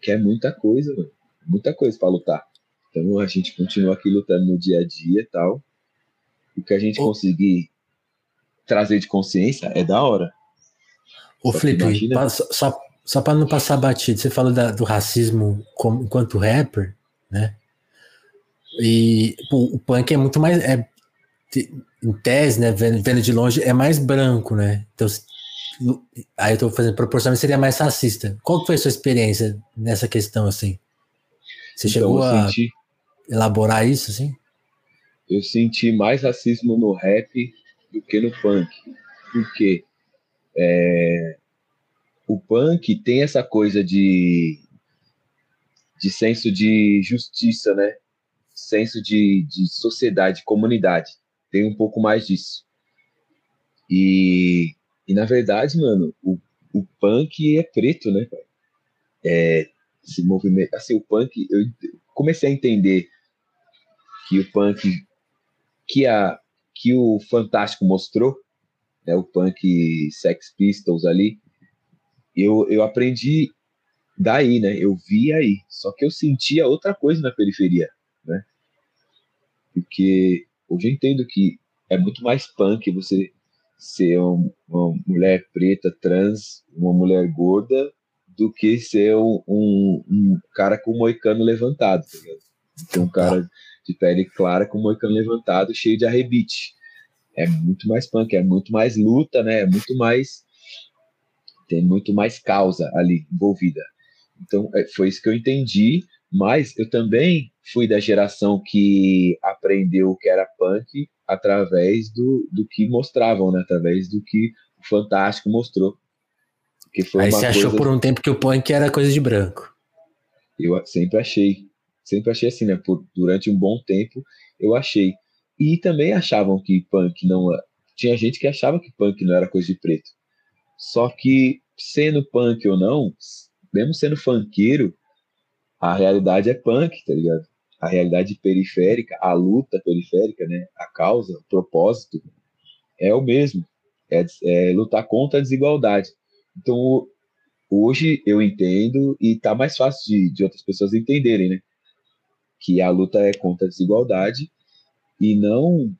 [SPEAKER 2] que é muita coisa, mano. Muita coisa para lutar. Então a gente continua aqui lutando no dia a dia e tal o que a gente conseguir trazer de consciência é da hora.
[SPEAKER 1] Ô, Felipe, só, só para não passar batido, você falou da, do racismo como, enquanto rapper, né? E pô, o punk é muito mais. É, em tese, né? Vendo, vendo de longe, é mais branco, né? Então, aí eu tô fazendo proporcionalmente seria mais racista. Qual foi a sua experiência nessa questão, assim? Você então, chegou a senti... elaborar isso, assim?
[SPEAKER 2] eu senti mais racismo no rap do que no punk. Porque é, o punk tem essa coisa de, de senso de justiça, né? Senso de, de sociedade, comunidade. Tem um pouco mais disso. E, e na verdade, mano, o, o punk é preto, né? É, esse movimento, assim, o punk, eu comecei a entender que o punk que a que o Fantástico mostrou, né, o punk Sex Pistols ali, eu, eu aprendi daí, né? Eu vi aí, só que eu sentia outra coisa na periferia, né? Porque hoje eu entendo que é muito mais punk você ser uma, mulher preta, trans, uma mulher gorda, do que ser um, um, um cara com moicano levantado, tá ligado? Ser um cara de pele clara com moicano levantado, cheio de arrebite. É muito mais punk, é muito mais luta, né? É muito mais tem muito mais causa ali envolvida. Então, é, foi isso que eu entendi, mas eu também fui da geração que aprendeu o que era punk através do, do que mostravam, né? através do que o Fantástico mostrou.
[SPEAKER 1] Que foi Aí você achou por um tempo que o punk era coisa de branco.
[SPEAKER 2] Eu sempre achei. Sempre achei assim, né? Por, durante um bom tempo eu achei. E também achavam que punk não. Tinha gente que achava que punk não era coisa de preto. Só que, sendo punk ou não, mesmo sendo funkeiro, a realidade é punk, tá ligado? A realidade periférica, a luta periférica, né? A causa, o propósito é o mesmo. É, é lutar contra a desigualdade. Então, hoje eu entendo e tá mais fácil de, de outras pessoas entenderem, né? Que a luta é contra a desigualdade e não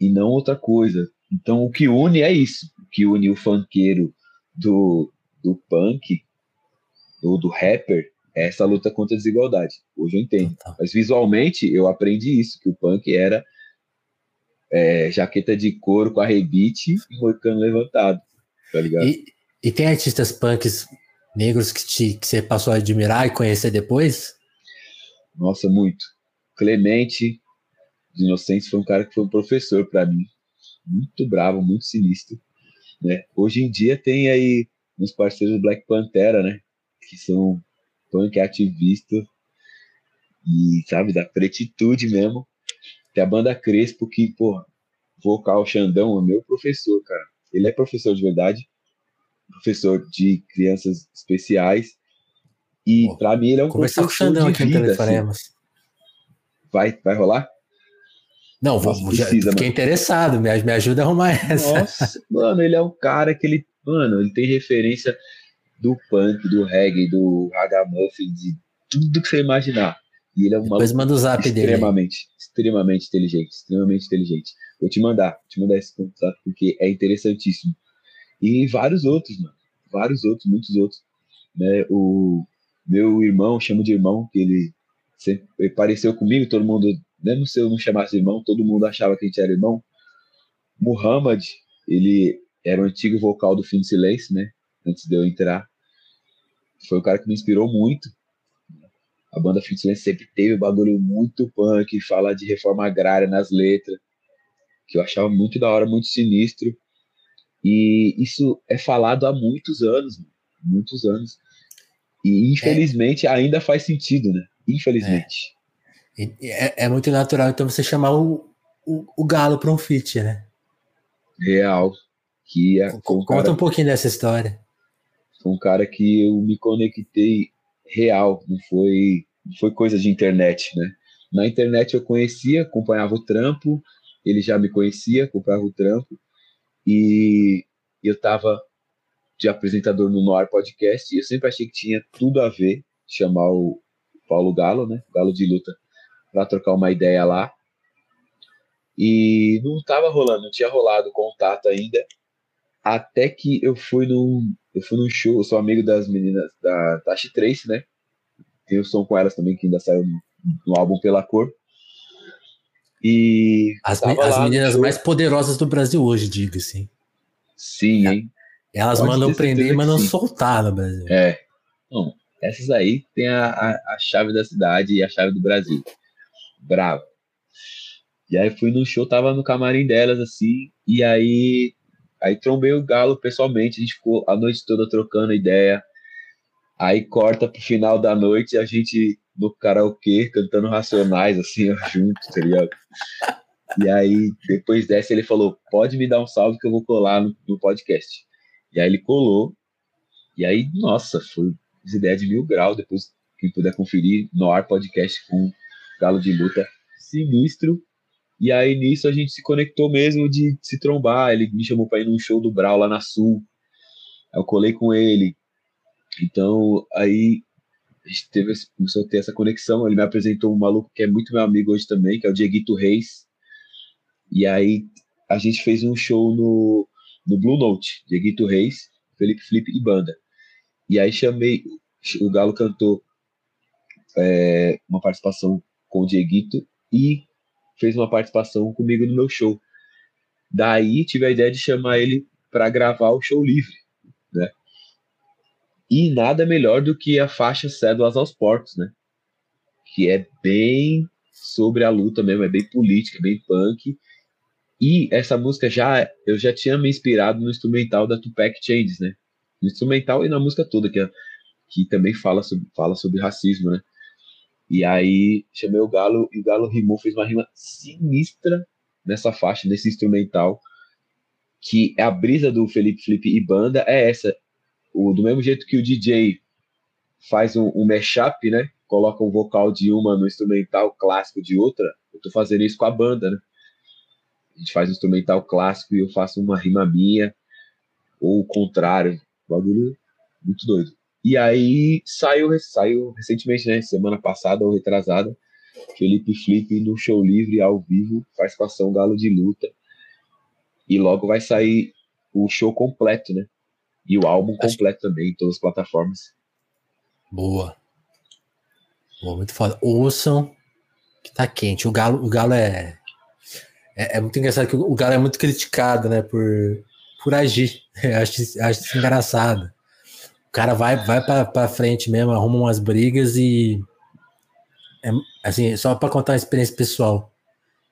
[SPEAKER 2] e não outra coisa. Então, o que une é isso que une o funkeiro do, do punk, ou do rapper, é essa luta contra a desigualdade. Hoje eu entendo. Mas visualmente eu aprendi isso, que o punk era é, jaqueta de couro com arrebite e moicano levantado. Tá ligado?
[SPEAKER 1] E, e tem artistas punks negros que, te, que você passou a admirar e conhecer depois?
[SPEAKER 2] Nossa, muito. Clemente de Inocentes foi um cara que foi um professor para mim. Muito bravo, muito sinistro. Né? Hoje em dia tem aí uns parceiros do Black Pantera, né? Que são punk ativista e, sabe, da pretitude mesmo. Tem a banda Crespo que, pô, vocal Xandão é meu professor, cara. Ele é professor de verdade, professor de crianças especiais. E para mim ele é um
[SPEAKER 1] Conversar professor com o Xandão aqui vida, no assim.
[SPEAKER 2] Vai, vai rolar?
[SPEAKER 1] Não, vou, já, precisa, fiquei mano. interessado, me, me ajuda a arrumar essa.
[SPEAKER 2] Nossa, mano, ele é um cara que ele, mano, ele tem referência do punk, do reggae, do ragamuffin, de tudo que você imaginar. E ele é um
[SPEAKER 1] Depois manda o zap
[SPEAKER 2] extremamente,
[SPEAKER 1] dele.
[SPEAKER 2] extremamente inteligente, extremamente inteligente. Vou te mandar, vou te mandar esse contato porque é interessantíssimo. E vários outros, mano, vários outros, muitos outros. Né? O meu irmão, chamo de irmão, que ele sempre ele pareceu comigo, todo mundo mesmo se eu não chamasse irmão, todo mundo achava que a gente era irmão. Muhammad, ele era o antigo vocal do Fim de Silêncio, né? Antes de eu entrar. Foi o cara que me inspirou muito. A banda Fim de Silêncio sempre teve um bagulho muito punk, falar de reforma agrária nas letras, que eu achava muito da hora, muito sinistro. E isso é falado há muitos anos, muitos anos. E infelizmente é. ainda faz sentido, né? Infelizmente.
[SPEAKER 1] É. É, é muito natural, então, você chamar o, o, o Galo para um feat, né?
[SPEAKER 2] Real. Que é,
[SPEAKER 1] Conta cara, um pouquinho dessa história.
[SPEAKER 2] Foi um cara que eu me conectei real, não foi, não foi coisa de internet, né? Na internet eu conhecia, acompanhava o trampo, ele já me conhecia, acompanhava o trampo, e eu tava de apresentador no Noir Podcast, e eu sempre achei que tinha tudo a ver chamar o Paulo Galo, né? Galo de luta para trocar uma ideia lá. E não estava rolando, não tinha rolado contato ainda. Até que eu fui num, eu fui num show, eu sou amigo das meninas da Tashi Trace, né? Tenho som com elas também, que ainda saiu no, no álbum Pela Cor. E.
[SPEAKER 1] As, as meninas mais poderosas do Brasil hoje, diga-se.
[SPEAKER 2] Sim, hein?
[SPEAKER 1] Elas Pode mandam prender, mas não soltar no Brasil.
[SPEAKER 2] É. Bom, essas aí tem a, a, a chave da cidade e a chave do Brasil bravo. E aí fui no show, tava no camarim delas, assim, e aí Aí trombei o Galo pessoalmente, a gente ficou a noite toda trocando ideia. Aí corta pro final da noite a gente no karaokê cantando Racionais, assim, juntos, tá ligado? E aí, depois dessa, ele falou: pode me dar um salve que eu vou colar no, no podcast. E aí ele colou. E aí, nossa, foi as ideias de mil grau. Depois, quem puder conferir, no ar podcast com Galo de Luta, sinistro. E aí, nisso, a gente se conectou mesmo de se trombar. Ele me chamou para ir num show do Brau lá na Sul. Eu colei com ele. Então, aí a gente teve, começou a ter essa conexão. Ele me apresentou um maluco que é muito meu amigo hoje também, que é o Dieguito Reis. E aí a gente fez um show no, no Blue Note, Dieguito Reis, Felipe Flip e banda. E aí chamei, o Galo cantou é, uma participação com o Dieguito e fez uma participação comigo no meu show. Daí tive a ideia de chamar ele para gravar o show livre, né? E nada melhor do que a faixa Cédulas aos Porcos, né? Que é bem sobre a luta mesmo, é bem política, bem punk. E essa música já eu já tinha me inspirado no instrumental da Tupac Changes, né? No instrumental e na música toda, que, é, que também fala sobre, fala sobre racismo, né? E aí chamei o Galo e o Galo rimou, fez uma rima sinistra nessa faixa, nesse instrumental, que é a brisa do Felipe Felipe e banda é essa o, do mesmo jeito que o DJ faz um, um mashup, né? Coloca um vocal de uma no instrumental clássico de outra, eu tô fazendo isso com a banda, né? A gente faz um instrumental clássico e eu faço uma rima minha, ou o contrário, bagulho muito doido. E aí saiu, saiu recentemente, né? Semana passada ou retrasada, Felipe Flip no show livre ao vivo, participação Galo de Luta. E logo vai sair o show completo, né? E o álbum completo também, em todas as plataformas.
[SPEAKER 1] Boa. Boa, muito foda. Ouçam, que tá quente. O Galo, o Galo é, é, é muito engraçado que o Galo é muito criticado, né, por, por agir. Acho, acho isso engraçado. O cara vai, vai pra, pra frente mesmo, arruma umas brigas e. É, assim, só para contar uma experiência pessoal.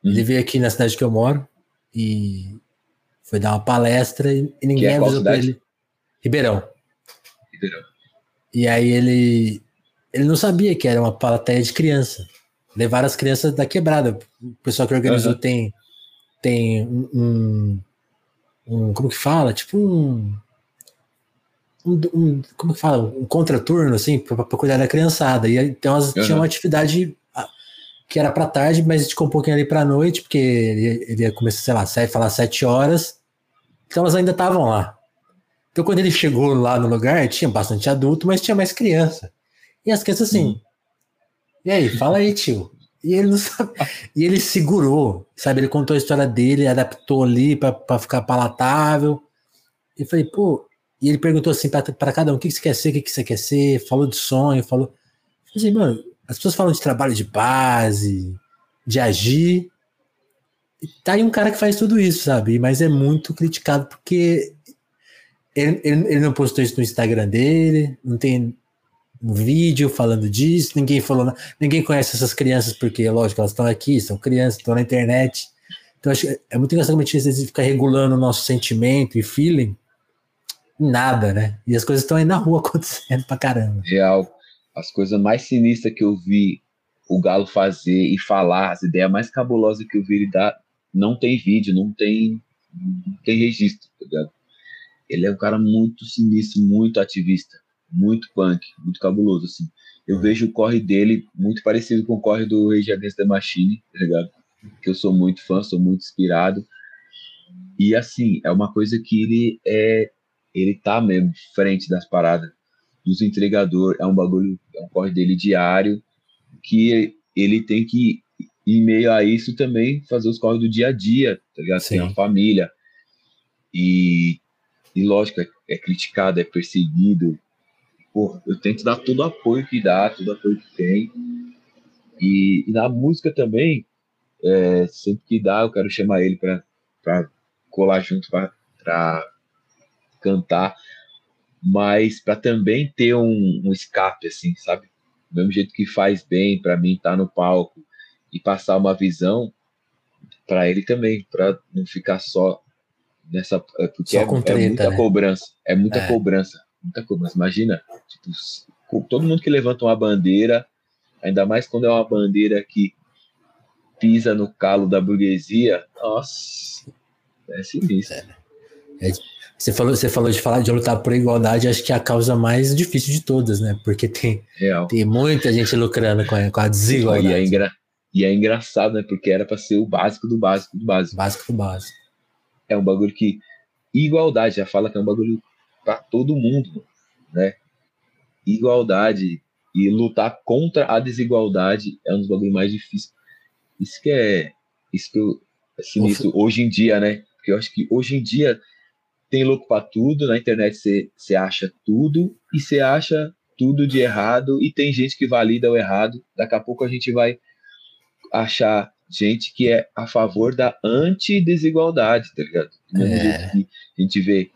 [SPEAKER 1] Hum. Ele veio aqui na cidade que eu moro e foi dar uma palestra e, e ninguém é avisou pra ele. Ribeirão. Ribeirão. E aí ele ele não sabia que era uma plateia de criança. Levaram as crianças da quebrada. O pessoal que organizou uhum. tem tem um, um, um, como que fala? Tipo um, um, um como que fala? Um contraturno assim para cuidar da criançada. E então elas uhum. tinham uma atividade ah, que era para tarde, mas ficou um pouquinho ali para noite, porque ele, ele ia começar, sei lá, falar sete horas. Então elas ainda estavam lá. Então, quando ele chegou lá no lugar, tinha bastante adulto, mas tinha mais criança. E as crianças assim. Hum. E aí, fala aí, tio. E ele não sabe. E ele segurou, sabe? Ele contou a história dele, adaptou ali para ficar palatável. E falei, pô. E ele perguntou assim para cada um: o que, você quer ser, o que, você quer ser? Falou de sonho, falou. assim, mano, as pessoas falam de trabalho de base, de agir. E tá aí um cara que faz tudo isso, sabe? Mas é muito criticado porque ele, ele, ele, não postou isso no Instagram dele, não tem um vídeo falando disso, ninguém falou, ninguém conhece essas crianças porque, lógico, elas estão aqui, são crianças, estão na internet. Então acho é muito engraçado como a gente fica regulando o nosso sentimento e feeling nada, né? E as coisas estão aí na rua acontecendo pra caramba.
[SPEAKER 2] Real. As coisas mais sinistras que eu vi o Galo fazer e falar, as ideias mais cabulosas que eu vi ele dar, não tem vídeo, não tem, não tem registro, tá ligado? ele é um cara muito sinistro, muito ativista, muito punk, muito cabuloso, assim. Eu vejo o corre dele muito parecido com o corre do Rage Against the Machine, tá ligado? Que eu sou muito fã, sou muito inspirado. E assim, é uma coisa que ele é. Ele tá mesmo frente das paradas. Dos entregador, é um bagulho, é um corre dele diário, que ele tem que, em meio a isso, também fazer os corres do dia a dia, tá ligado? Sim. Tem uma família. E e lógico, é, é criticado, é perseguido. Pô, eu tento dar todo o apoio que dá, todo o apoio que tem. E, e na música também, é, sempre que dá, eu quero chamar ele para colar junto para cantar, mas para também ter um, um, escape, assim, sabe? Do mesmo jeito que faz bem para mim estar tá no palco e passar uma visão para ele também, para não ficar só nessa é, porque é, treta, é, muita né? cobrança, é muita é. cobrança, muita cobrança. Imagina, tipo, todo mundo que levanta uma bandeira, ainda mais quando é uma bandeira que pisa no calo da burguesia, nossa, é sinistro.
[SPEAKER 1] É. é. Você falou, você falou de falar de lutar por igualdade, acho que é a causa mais difícil de todas, né? Porque tem, tem muita gente lucrando com a, com a desigualdade.
[SPEAKER 2] E é, engra, e é engraçado, né? Porque era para ser o básico do básico do básico.
[SPEAKER 1] Básico do básico.
[SPEAKER 2] É um bagulho que. Igualdade, já fala que é um bagulho para todo mundo, né? Igualdade e lutar contra a desigualdade é um dos bagulhos mais difíceis. Isso que é. Isso que eu. Assim, isso, hoje em dia, né? Porque eu acho que hoje em dia tem louco para tudo, na internet você acha tudo e você acha tudo de errado e tem gente que valida o errado. Daqui a pouco a gente vai achar gente que é a favor da anti-desigualdade, tá ligado? É. a gente vê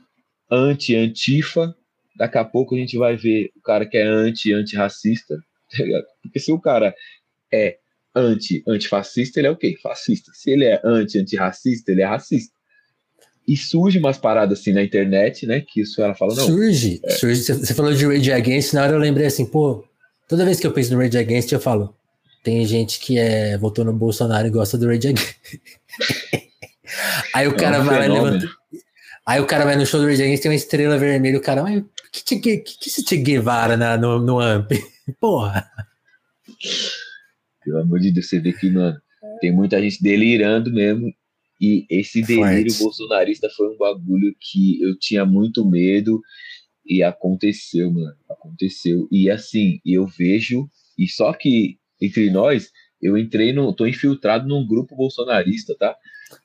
[SPEAKER 2] anti-antifa, daqui a pouco a gente vai ver o cara que é anti-antirracista, tá ligado? Porque se o cara é anti-antifascista, ele é o quê? Fascista. Se ele é anti-antirracista, ele é racista. E surge umas paradas assim na internet, né? Que isso ela fala, não.
[SPEAKER 1] Surge, é. surge. Você falou de Rage Against, na hora eu lembrei assim, pô, toda vez que eu penso no Rage Against, eu falo, tem gente que é, votou no Bolsonaro e gosta do Rage Against. Aí o é cara um vai levanta. Aí o cara vai no show do Rage Against, tem uma estrela vermelha, o cara, mas que, que, que, que esse Che Guevara na, no, no AMP? Porra.
[SPEAKER 2] Pelo amor de Deus, você vê que, mano, tem muita gente delirando mesmo e esse delírio Forte. bolsonarista foi um bagulho que eu tinha muito medo e aconteceu, mano. Aconteceu. E assim, eu vejo, e só que entre nós, eu entrei no. tô infiltrado num grupo bolsonarista, tá?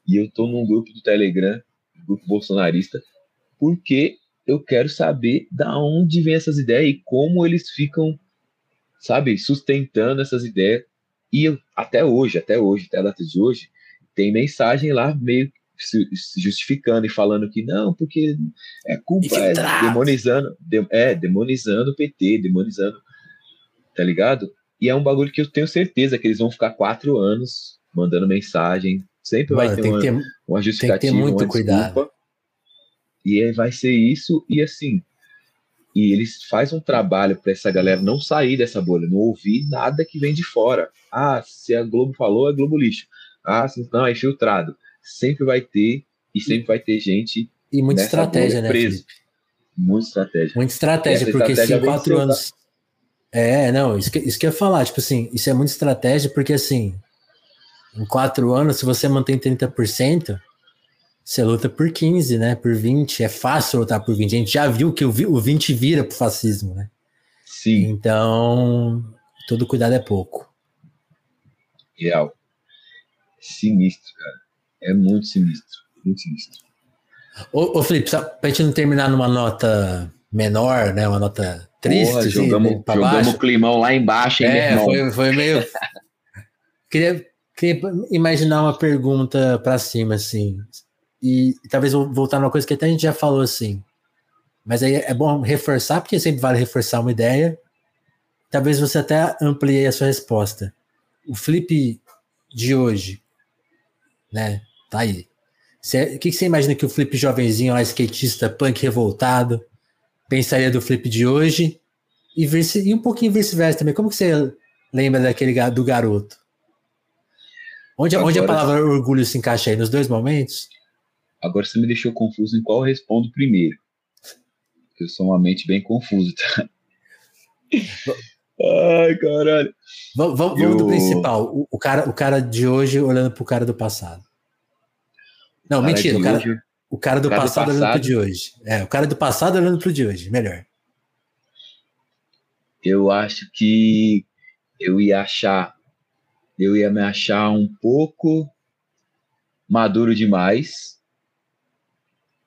[SPEAKER 2] E eu tô num grupo do Telegram, grupo bolsonarista, porque eu quero saber da onde vem essas ideias e como eles ficam, sabe, sustentando essas ideias. E eu, até hoje, até hoje, até a data de hoje, tem mensagem lá meio se, justificando e falando que não, porque é culpa, é, demonizando, de, é, demonizando o PT, demonizando, tá ligado? E é um bagulho que eu tenho certeza que eles vão ficar quatro anos mandando mensagem, sempre Mano, vai ter uma, ter, uma justificativa, tem que ter muito cuidado. e aí vai ser isso, e assim, e eles fazem um trabalho para essa galera não sair dessa bolha, não ouvir nada que vem de fora. Ah, se a Globo falou, é Globo lixo. Ah, não, é filtrado. Sempre vai ter, e sempre vai ter gente.
[SPEAKER 1] E muita estratégia, né?
[SPEAKER 2] Preso. Muita estratégia.
[SPEAKER 1] Muita estratégia, porque estratégia se em quatro anos. É, não, isso que, isso que eu ia falar, tipo assim, isso é muita estratégia, porque assim, em quatro anos, se você mantém 30%, você luta por 15, né? Por 20. É fácil lutar por 20. A gente já viu que o, o 20 vira pro fascismo, né?
[SPEAKER 2] Sim.
[SPEAKER 1] Então, todo cuidado é pouco.
[SPEAKER 2] Real sinistro, cara. É muito sinistro, muito sinistro.
[SPEAKER 1] Ô, ô Felipe, pra gente não terminar numa nota menor, né? Uma nota triste. Porra,
[SPEAKER 2] assim, jogamos, né, jogamos o climão lá embaixo, hein,
[SPEAKER 1] É, foi, foi meio. queria, queria imaginar uma pergunta para cima, assim. E, e talvez voltar numa coisa que até a gente já falou assim. Mas aí é bom reforçar, porque sempre vale reforçar uma ideia. Talvez você até amplie a sua resposta. O Felipe de hoje, né? Tá aí. O que, que você imagina que o Flip jovenzinho, lá, skatista, punk revoltado, pensaria do Flip de hoje? E, e um pouquinho vice-versa também. Como que você lembra daquele do garoto? Onde, agora, onde a palavra orgulho se encaixa aí? Nos dois momentos?
[SPEAKER 2] Agora você me deixou confuso em qual eu respondo primeiro. Eu sou uma mente bem confusa, tá? Ai, caralho.
[SPEAKER 1] Vamos, vamos eu... do principal. O, o, cara, o cara de hoje olhando pro cara do passado. Não, cara mentira. O cara, hoje, o cara do cara passado, do passado olhando pro de hoje. É, o cara do passado olhando pro de hoje. Melhor.
[SPEAKER 2] Eu acho que eu ia achar. Eu ia me achar um pouco maduro demais.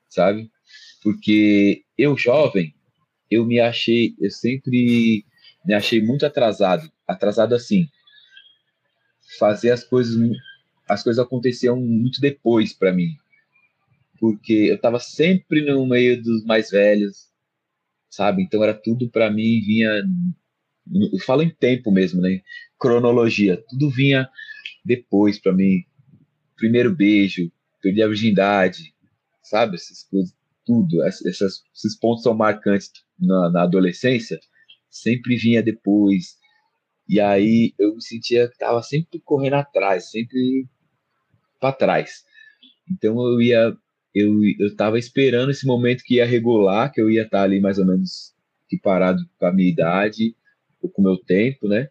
[SPEAKER 2] Sabe? Porque eu, jovem, eu me achei. Eu sempre me achei muito atrasado. Atrasado assim. Fazer as coisas. As coisas aconteciam muito depois para mim. Porque eu estava sempre no meio dos mais velhos, sabe? Então era tudo para mim, vinha. Eu falo em tempo mesmo, né? Cronologia. Tudo vinha depois para mim. Primeiro beijo, perdi a virgindade, sabe? Essas coisas, tudo, essas, esses pontos são marcantes na, na adolescência, sempre vinha depois. E aí eu me sentia que estava sempre correndo atrás, sempre para trás. Então eu ia, eu eu estava esperando esse momento que ia regular, que eu ia estar tá ali mais ou menos equiparado com a minha idade ou com o meu tempo, né?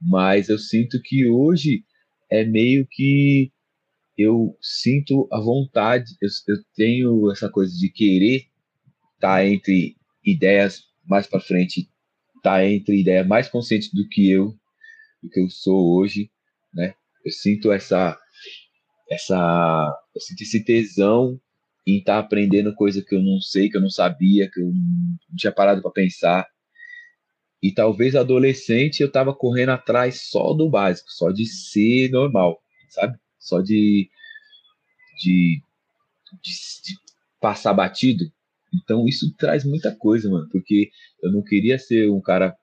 [SPEAKER 2] Mas eu sinto que hoje é meio que eu sinto a vontade, eu, eu tenho essa coisa de querer estar tá entre ideias mais para frente, tá entre ideias mais conscientes do que eu, do que eu sou hoje, né? Eu sinto essa essa eu sinto esse tesão em estar tá aprendendo coisa que eu não sei, que eu não sabia, que eu não tinha parado para pensar. E talvez adolescente eu tava correndo atrás só do básico, só de ser normal, sabe? Só de, de, de, de passar batido. Então isso traz muita coisa, mano, porque eu não queria ser um cara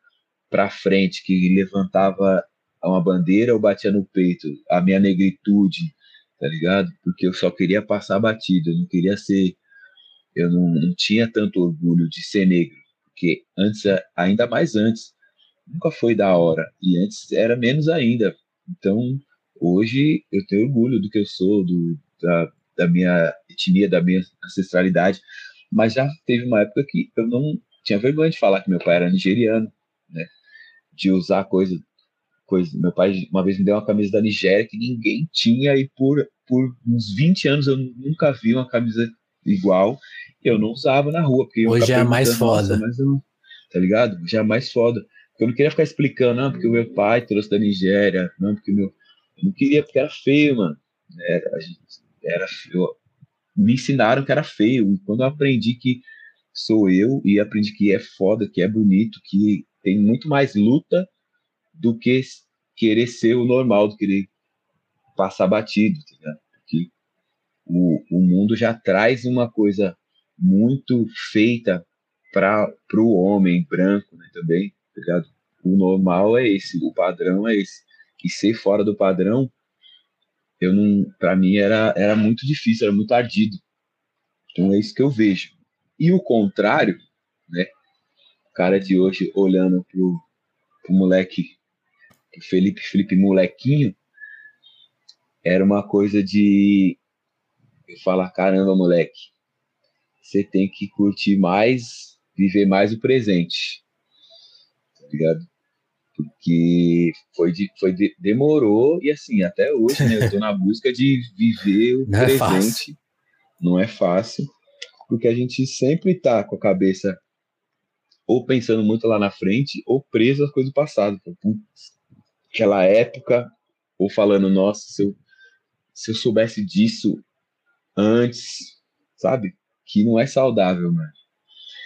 [SPEAKER 2] pra frente que levantava uma bandeira ou batia no peito, a minha negritude, tá ligado? Porque eu só queria passar batido, eu não queria ser. Eu não, não tinha tanto orgulho de ser negro, porque antes, ainda mais antes, nunca foi da hora, e antes era menos ainda. Então, hoje eu tenho orgulho do que eu sou, do, da, da minha etnia, da minha ancestralidade, mas já teve uma época que eu não tinha vergonha de falar que meu pai era nigeriano, né? De usar coisa coisa. Meu pai uma vez me deu uma camisa da Nigéria que ninguém tinha e por, por uns 20 anos eu nunca vi uma camisa igual. Eu não usava na rua. Porque
[SPEAKER 1] Hoje é mais foda.
[SPEAKER 2] Mas eu, tá ligado? Já é mais foda. Porque eu não queria ficar explicando, não, porque o meu pai trouxe da Nigéria, não, porque meu. Eu não queria, porque era feio, mano. Era, era feio. Me ensinaram que era feio. E quando eu aprendi que sou eu, e aprendi que é foda, que é bonito, que tem muito mais luta do que querer ser o normal, do querer passar batido, tá o, o mundo já traz uma coisa muito feita para o homem branco né, também, tá? O normal é esse, o padrão é esse. E ser fora do padrão, eu não, para mim era, era muito difícil, era muito ardido. Então é isso que eu vejo. E o contrário, né? O cara de hoje olhando pro, pro moleque Felipe Felipe molequinho, era uma coisa de eu falar, caramba, moleque, você tem que curtir mais, viver mais o presente. Tá ligado? Porque foi, de, foi de, demorou e assim, até hoje, né, eu tô na busca de viver o Não é presente. É Não é fácil, porque a gente sempre tá com a cabeça ou pensando muito lá na frente ou preso às coisas do passado. Putz, aquela época, ou falando, nossa, se eu, se eu soubesse disso antes, sabe? Que não é saudável, mano.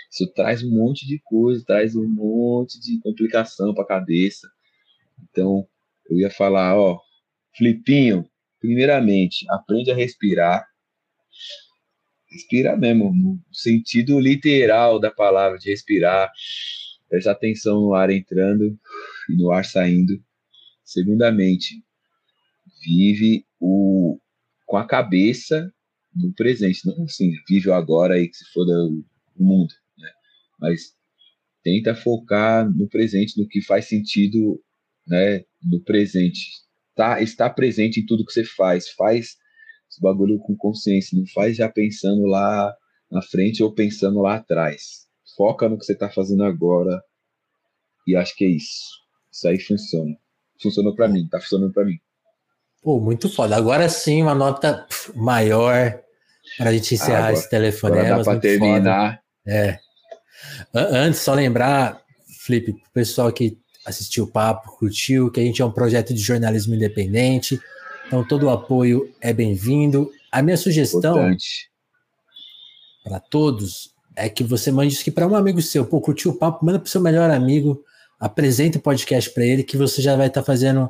[SPEAKER 2] Isso traz um monte de coisa, traz um monte de complicação para a cabeça. Então, eu ia falar, ó, Flipinho, primeiramente, aprende a respirar. Respira mesmo, no sentido literal da palavra, de respirar. Presta atenção no ar entrando e no ar saindo. Segundamente, vive o, com a cabeça no presente, não assim, vive o agora aí que se for o mundo? Mas tenta focar no presente, no que faz sentido, né, no presente. Tá, está presente em tudo que você faz, faz esse bagulho com consciência, não faz já pensando lá na frente ou pensando lá atrás. Foca no que você está fazendo agora e acho que é isso. Isso aí funciona funcionou para mim, tá funcionando para mim.
[SPEAKER 1] Pô, muito foda. Agora sim, uma nota maior para a gente encerrar agora, esse telefone. Agora
[SPEAKER 2] dá para terminar.
[SPEAKER 1] Foda. É. Antes, só lembrar, Felipe, o pessoal que assistiu o papo, curtiu, que a gente é um projeto de jornalismo independente. Então, todo o apoio é bem-vindo. A minha sugestão para todos é que você mande isso aqui para um amigo seu. Pô, curtiu o papo, manda para o seu melhor amigo apresente o podcast para ele que você já vai estar tá fazendo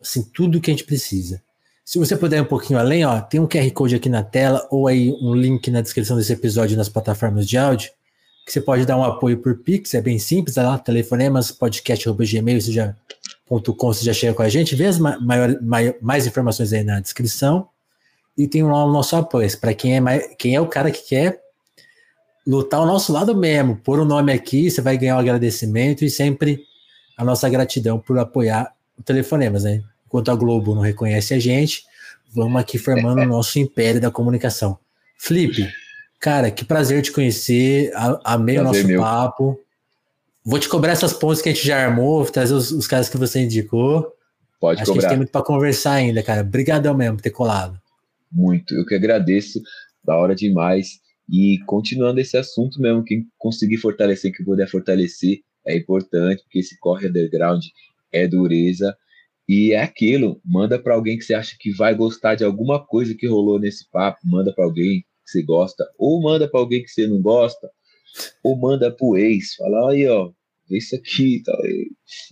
[SPEAKER 1] assim tudo o que a gente precisa. Se você puder ir um pouquinho além, ó, tem um QR Code aqui na tela ou aí um link na descrição desse episódio nas plataformas de áudio que você pode dar um apoio por Pix, é bem simples, é lá, telefonemas, podcast.gmail, você já, .com, você já chega com a gente, vê as maior, maior, mais informações aí na descrição. e tem lá o nosso apoio. Para quem é mais, quem é o cara que quer lutar ao nosso lado mesmo, pôr o nome aqui, você vai ganhar o um agradecimento e sempre a nossa gratidão por apoiar o Telefonemas, né? Enquanto a Globo não reconhece a gente, vamos aqui formando o nosso império da comunicação. Felipe, cara, que prazer te conhecer, amei prazer o nosso meu. papo. Vou te cobrar essas pontes que a gente já armou, trazer os, os caras que você indicou.
[SPEAKER 2] Pode
[SPEAKER 1] Acho
[SPEAKER 2] cobrar.
[SPEAKER 1] que a gente tem muito para conversar ainda, cara. Obrigadão mesmo por ter colado.
[SPEAKER 2] Muito. Eu que agradeço. Da hora demais. E continuando esse assunto mesmo, quem conseguir fortalecer, quem puder fortalecer, é importante, porque esse corre underground é dureza. E é aquilo, manda para alguém que você acha que vai gostar de alguma coisa que rolou nesse papo, manda para alguém que você gosta, ou manda para alguém que você não gosta, ou manda pro ex, fala aí, ó, vê isso aqui, tal.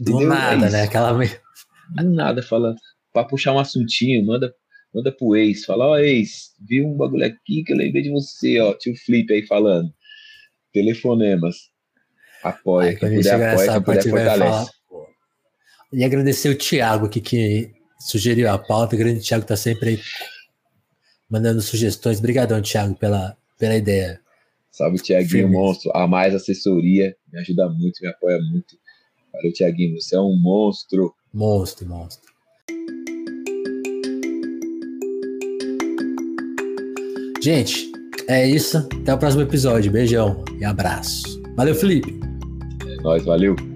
[SPEAKER 1] Do nada, é né? Aquela
[SPEAKER 2] Do nada, fala, para puxar um assuntinho, manda manda pro ex, fala, ó, ex, vi um bagulho aqui que eu lembrei de você, ó, tio Flip aí falando. Telefonemas. Apoia, Ai, quem puder apoia, quem puder fortalece.
[SPEAKER 1] e agradecer o Thiago aqui que sugeriu a pauta, o grande Thiago tá sempre aí mandando sugestões. Obrigadão, Thiago, pela, pela ideia.
[SPEAKER 2] Salve, Thiaguinho, monstro. A mais assessoria, me ajuda muito, me apoia muito. Valeu, Thiaguinho, você é um monstro.
[SPEAKER 1] Monstro, monstro. Gente, é isso. Até o próximo episódio. Beijão e abraço. Valeu, Felipe.
[SPEAKER 2] É nóis, valeu.